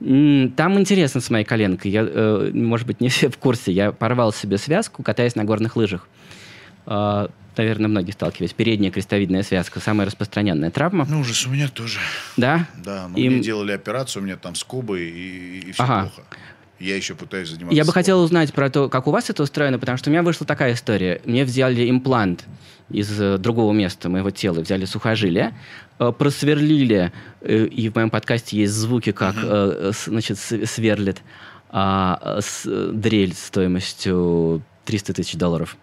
Там интересно с моей коленкой. Я, может быть, не все в курсе. Я порвал себе связку, катаясь на горных лыжах наверное, многие сталкивались. Передняя крестовидная связка, самая распространенная травма. Ну, ужас, у меня тоже. Да? Да, но и... мне делали операцию, у меня там скобы, и, и все ага. плохо. Я еще пытаюсь заниматься. Я бы хотел узнать про то, как у вас это устроено, потому что у меня вышла такая история. Мне взяли имплант из э, другого места моего тела, взяли сухожилие, э, просверлили, э, и в моем подкасте есть звуки, как угу. значит, сверлит а, дрель стоимостью 300 тысяч долларов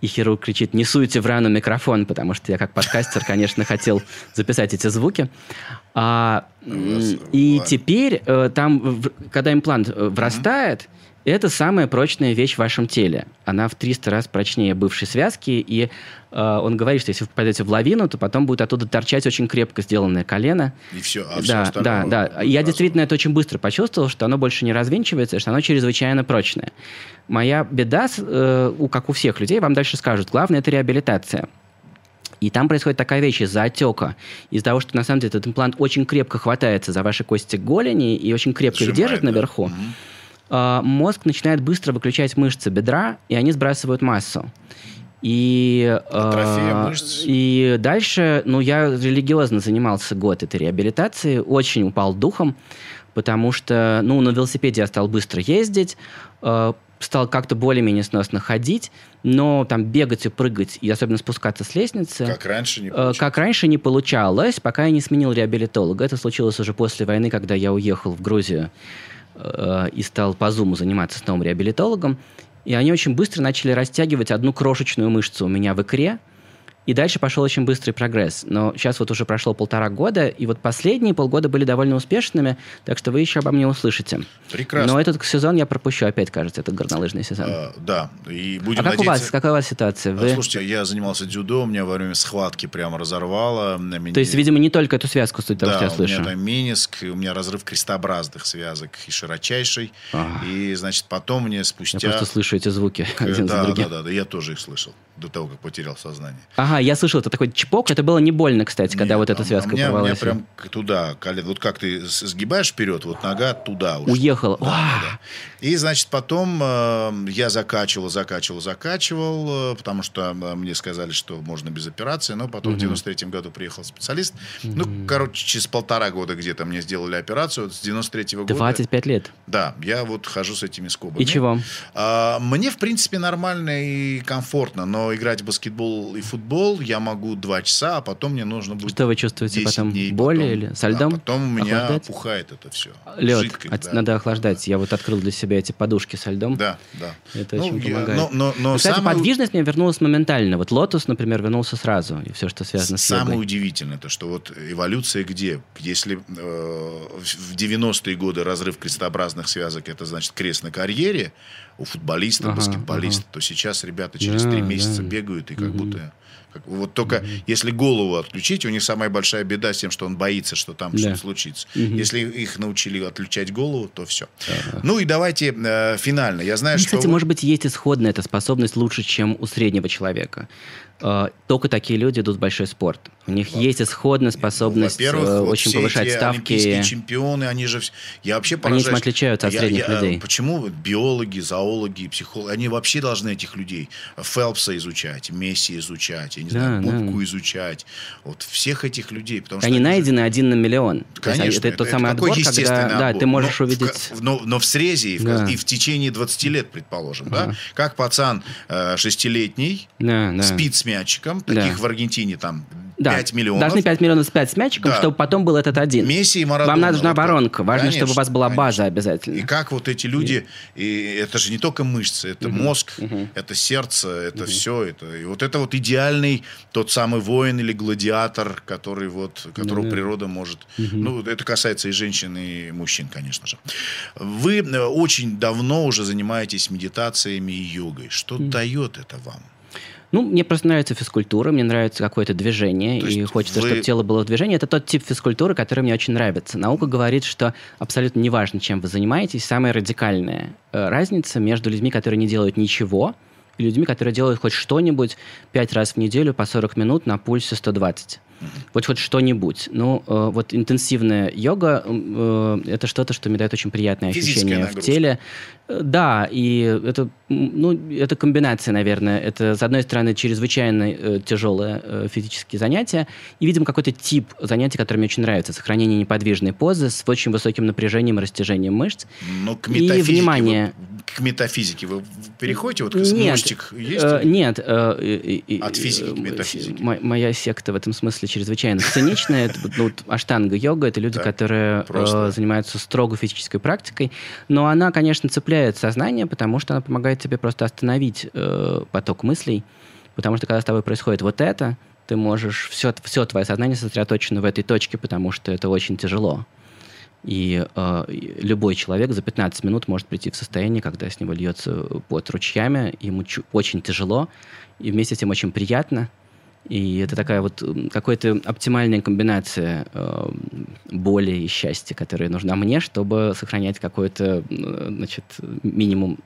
и хирург кричит, не суйте в рану микрофон, потому что я как подкастер, конечно, хотел записать эти звуки. А, и теперь э, там, когда имплант э, это самая прочная вещь в вашем теле. Она в 300 раз прочнее бывшей связки, и э, он говорит, что если вы попадете в лавину, то потом будет оттуда торчать очень крепко сделанное колено. И все, а да, все Да, да. Я действительно это очень быстро почувствовал, что оно больше не развинчивается, что оно чрезвычайно прочное. Моя беда, э, у, как у всех людей, вам дальше скажут, главное – это реабилитация. И там происходит такая вещь из-за отека, из-за того, что на самом деле этот имплант очень крепко хватается за ваши кости голени и очень крепко Сжимает, их держит да? наверху. Угу. Э, мозг начинает быстро выключать мышцы бедра, и они сбрасывают массу. И, э, и дальше, ну, я религиозно занимался год этой реабилитации, очень упал духом, потому что, ну, на велосипеде я стал быстро ездить, э, стал как-то более-менее сносно ходить, но там бегать и прыгать, и особенно спускаться с лестницы... Как раньше не получалось. Как раньше не получалось, пока я не сменил реабилитолога. Это случилось уже после войны, когда я уехал в Грузию э, и стал по зуму заниматься с новым реабилитологом. И они очень быстро начали растягивать одну крошечную мышцу у меня в икре, и дальше пошел очень быстрый прогресс. Но сейчас вот уже прошло полтора года, и вот последние полгода были довольно успешными, так что вы еще обо мне услышите. Прекрасно. Но этот сезон я пропущу опять, кажется, этот горнолыжный сезон. А, да. И будем а как надеяться... у вас? Какая у вас ситуация? Вы... Слушайте, я занимался дзюдо, у меня во время схватки прямо разорвало. Меня... То есть, видимо, не только эту связку, суть того, да, что я слышу. у меня там миниск, у меня разрыв крестообразных связок и широчайший. А. И, значит, потом мне спустя... Я просто слышу эти звуки один да, за другим. Да, да, да, я тоже их слышал до того, как потерял сознание. Ага, я слышал, это такой чпок, это было не больно, кстати, когда Нет, вот эта а связка меня, порвалась. У меня прям туда, колено, вот как ты сгибаешь вперед, вот нога туда ушла. Уехала. Да, да. И, значит, потом э, я закачивал, закачивал, закачивал, э, потому что э, мне сказали, что можно без операции, но потом угу. в 93 году приехал специалист. Угу. Ну, короче, через полтора года где-то мне сделали операцию, с 93 -го года. 25 лет? Да, я вот хожу с этими скобами. И чего? А, мне, в принципе, нормально и комфортно, но играть в баскетбол и футбол я могу два часа, а потом мне нужно будет Что вы чувствуете потом? Дней, Боли потом, или со льдом? А потом у меня охлаждать? опухает это все. Лед. Жидкость, От, да. Надо охлаждать. Да. Я вот открыл для себя эти подушки со льдом. Да, да. Это ну, очень я, помогает. Но, но, но, но кстати, самое... подвижность мне вернулась моментально. Вот лотос, например, вернулся сразу. И все, что связано с Самое йогой. удивительное, то, что вот эволюция где? Если э, в 90-е годы разрыв крестообразных связок, это значит крест на карьере, у футболиста, ага, баскетболиста, ага. то сейчас ребята через три да, месяца да. бегают и как угу. будто... Как, вот только угу. если голову отключить, у них самая большая беда с тем, что он боится, что там да. что-то случится. Угу. Если их научили отключать голову, то все. Ага. Ну и давайте э, финально. Я знаю, ну, что... Кстати, может быть, есть исходная эта способность лучше, чем у среднего человека. Э, только такие люди идут в большой спорт. У них вот. есть исходная способность ну, э, очень вот повышать эти ставки. чемпионы, они же... Я вообще поражаюсь. Они этим отличаются от средних я, людей. Почему биологи, зоологи, психологи, они вообще должны этих людей, Фелпса изучать, Месси изучать, я не знаю, Да, да. Бубку изучать. Вот всех этих людей. Потому что Они же- найдены один на миллион. То есть Конечно, это, тот самый отбор, когда да, ты можешь но, в увидеть... ка- но, но в срезе и в, Да. и в течение 20 лет, предположим, да? Ага. Как пацан э, шестилетний Да, да. спит с мячиком, Да. таких в Argentina там Да. 5 миллионов. Должны 5 миллионов спать с мячиком, Да. чтобы потом был этот один. Месси и Марадона. Вам нужна Вот воронка. Важно, чтобы у вас Конечно, была конечно. база И обязательно. как вот эти люди, и это же не только мышцы, это мозг, это сердце, это все, это и вот это вот идеальный тот самый воин или гладиатор, который вот которого Да-да. природа может, ну это касается и женщин и мужчин, конечно же. Вы э, очень давно уже занимаетесь медитациями и йогой. Что дает это вам? Ну, мне просто нравится физкультура, мне нравится какое-то движение, То и хочется, вы- чтобы тело было в движении. Это тот тип физкультуры, который мне очень нравится. Наука говорит, что абсолютно неважно, чем вы занимаетесь, самая радикальная э, разница между людьми, которые не делают ничего, и людьми, которые делают хоть что-нибудь пять раз в неделю по 40 минут на пульсе 120. Вот хоть что-нибудь. Ну, э, вот интенсивная йога э, это что-то, что мне дает очень приятное Физическая ощущение в теле. Э, Да, и это, ну, это комбинация, наверное. Это, с одной стороны, чрезвычайно э, тяжелое э, физические занятия, и, видимо, какой-то тип занятий, который мне очень нравится. Сохранение неподвижной позы с очень высоким напряжением и растяжением мышц. Но к И внимание. вы- к метафизике вы переходите? Вот Нет, мостик есть? э, нет. э, и- От физики к э, метафизике. мо- Моя секта в этом смысле чрезвычайно циничная. Это, ну, вот аштанга-йога — это люди, Так, которые э, занимаются строго физической практикой. Но она, конечно, цепляет сознание, потому что она помогает тебе просто остановить э, поток мыслей. Потому что когда с тобой происходит вот это, ты можешь... Все, все твое сознание сосредоточено в этой точке, потому что это очень тяжело. И э, любой человек за 15 минут может прийти в состояние, когда с него льется под ручьями, ему очень тяжело, и вместе с тем очень приятно. И это такая вот какая-то оптимальная комбинация э, боли и счастья, которая нужна мне, чтобы сохранять какой-то значит, минимум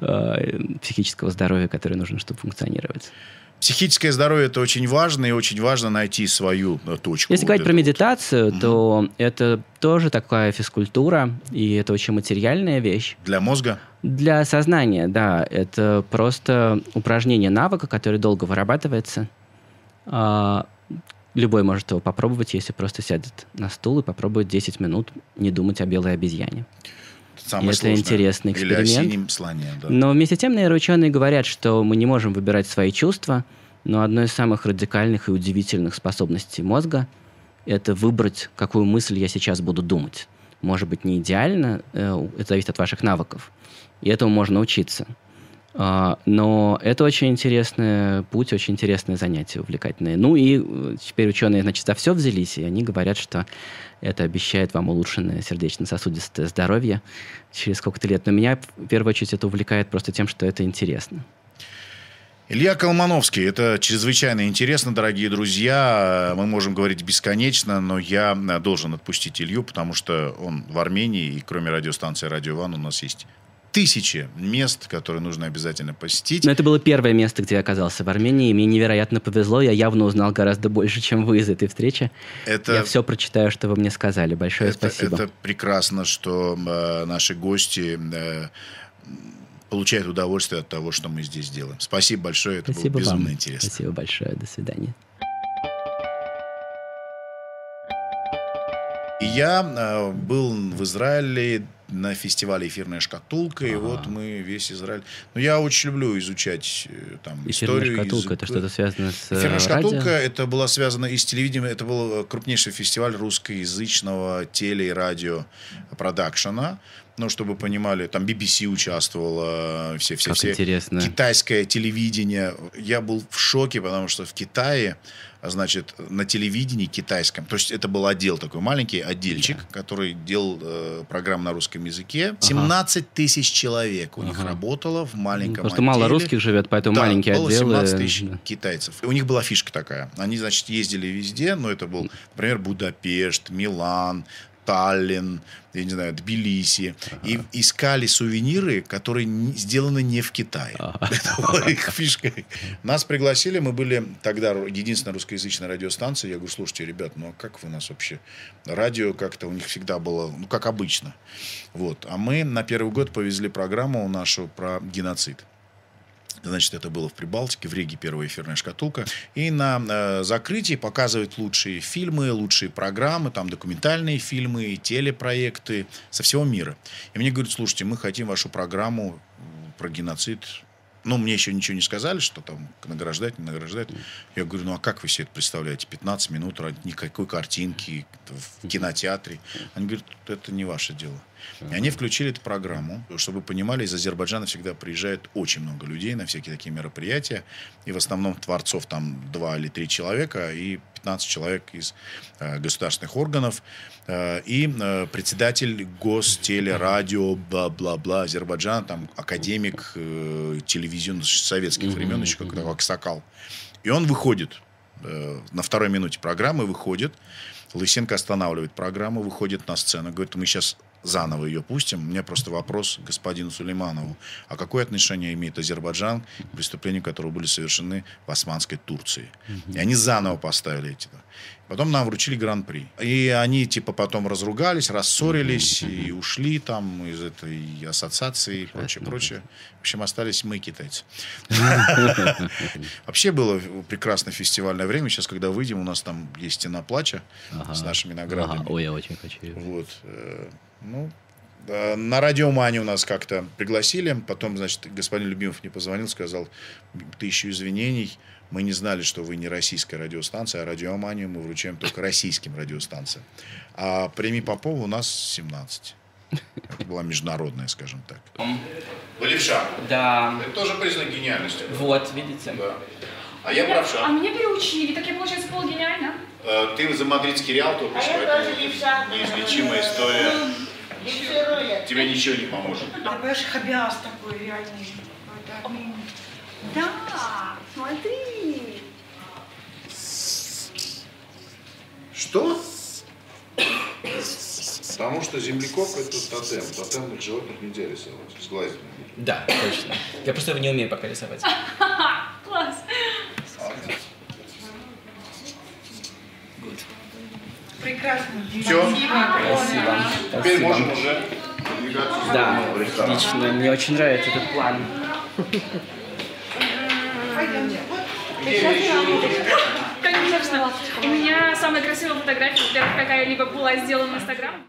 э, психического здоровья, который нужен, чтобы функционировать. Психическое здоровье это очень важно, и очень важно найти свою э, точку. Если Вот говорить про вот. медитацию, то это тоже такая физкультура, и это очень материальная вещь. Для мозга? Для сознания, да, это просто упражнение навыка, который долго вырабатывается. А, Любой может его попробовать, если просто сядет на стул и попробует 10 минут не думать о белой обезьяне. Самое Это сложное. интересный Или о эксперимент. синем слоне, да. Но вместе с тем нейроученые говорят, что мы не можем выбирать свои чувства, но одной из самых радикальных и удивительных способностей мозга – это выбрать, какую мысль я сейчас буду думать. Может быть, не идеально, э, это зависит от ваших навыков. И этому можно учиться. А, Но это очень интересный путь, очень интересное занятие, увлекательное. Ну и э, теперь ученые, значит, за все взялись, и они говорят, что это обещает вам улучшенное сердечно-сосудистое здоровье через сколько-то лет. Но меня в первую очередь это увлекает просто тем, что это интересно. Илья Колмановский, это чрезвычайно интересно, дорогие друзья. Мы можем говорить бесконечно, но я э, должен отпустить Илью, потому что он в Армении, и кроме радиостанции «Радио Ван» у нас есть тысячи мест, которые нужно обязательно посетить. Но это было первое место, где я оказался в Армении, мне невероятно повезло. Я явно узнал гораздо больше, чем вы из этой встречи. Это, Я все прочитаю, что вы мне сказали. Большое это, спасибо. это прекрасно, что э, наши гости э, получают удовольствие от того, что мы здесь делаем. Спасибо большое, это Спасибо было безумно вам. интересно. Спасибо большое. До свидания. И я э, был в Израиле на фестивале «Эфирная шкатулка», и Ага. вот мы весь Израиль... Ну, я очень люблю изучать э, там Эфирная историю. шкатулка, язык. это что-то связано с э, «Эфирная шкатулка» радио? это была связана и с телевидением, это был крупнейший фестиваль русскоязычного теле- и радиопродакшена. Ну, чтобы понимали, там BBC участвовала, все, все, Как все интересно. китайское телевидение. Я был в шоке, потому что в Китае, а, значит, на телевидении китайском, то есть это был отдел такой маленький, отдельчик, который делал э, программу на русском языке. 17 тысяч человек у них Ага. работало в маленьком Просто мало отделе. русских живет, поэтому Да, маленькие было отделы. 17 тысяч да. китайцев. У них была фишка такая. Они, значит, ездили везде, но это был, например, Будапешт, Милан, Таллин, я не знаю, Тбилиси, ага. и искали сувениры, которые сделаны не в Китае. Ага. Это была их фишка. Нас пригласили, мы были тогда единственная русскоязычная радиостанция. Я говорю, слушайте, ребят, ну а как вы нас вообще? Радио как-то у них всегда было, ну как обычно. Вот. А мы на первый год повезли программу нашу про геноцид. Значит, это было в Прибалтике, в Риге первая эфирная шкатулка. И на э, закрытии показывают лучшие фильмы, лучшие программы, там документальные фильмы, телепроекты со всего мира. И мне говорят, слушайте, мы хотим вашу программу про геноцид ну, мне еще ничего не сказали, что там награждать, не награждать. Я говорю, ну а как вы себе это представляете? 15 минут, никакой картинки в кинотеатре. Они говорят, это не ваше дело. И они включили эту программу. Чтобы вы понимали, из Азербайджана всегда приезжает очень много людей на всякие такие мероприятия. И в основном творцов там два или три человека и 15 человек из э, государственных органов. Э, и э, председатель гостелерадио, бла-бла-бла, Азербайджан, там академик э, телевизионных советских времен, еще как Аксакал. И он выходит э, на второй минуте программы, выходит. Лысенко останавливает программу, выходит на сцену, говорит, мы сейчас заново ее пустим. У меня просто вопрос господину Сулейманову. А какое отношение имеет Азербайджан к преступлениям, которые были совершены в Османской Турции? И они заново поставили эти. Потом нам вручили гран-при. И они типа потом разругались, рассорились и ушли там из этой ассоциации и прочее, прочее. В общем, остались мы, китайцы. Вообще было прекрасное фестивальное время. Сейчас, когда выйдем, у нас там есть стена плача с нашими наградами. Ой, я очень хочу. Вот. Ну, на радиомане у нас как-то пригласили. Потом, значит, господин Любимов мне позвонил, сказал, тысячу извинений. Мы не знали, что вы не российская радиостанция, а радиоманию мы вручаем только российским радиостанциям. А премии Попова у нас 17. Это была международная, скажем так. Вы левша? Да. Это тоже признак гениальности. Вот, видите? Да. А я правша. А меня переучили, так я, получается, полгениальна. Э, ты за мадридский реал только, а поэтому неизлечимая история. Тебе ничего не поможет. А понимаешь, хабиас такой реальный. Да, смотри. Что? Потому что земляков это тотем. Тотемных животных нельзя рисовать. Сглазить. Да, точно. Я просто его не умею пока рисовать. Класс. Прекрасно. Все. Спасибо. Теперь можем уже Да, отлично. Мне очень нравится этот план. Конечно. У меня самая красивая фотография, во-первых, какая-либо была сделана в Инстаграм.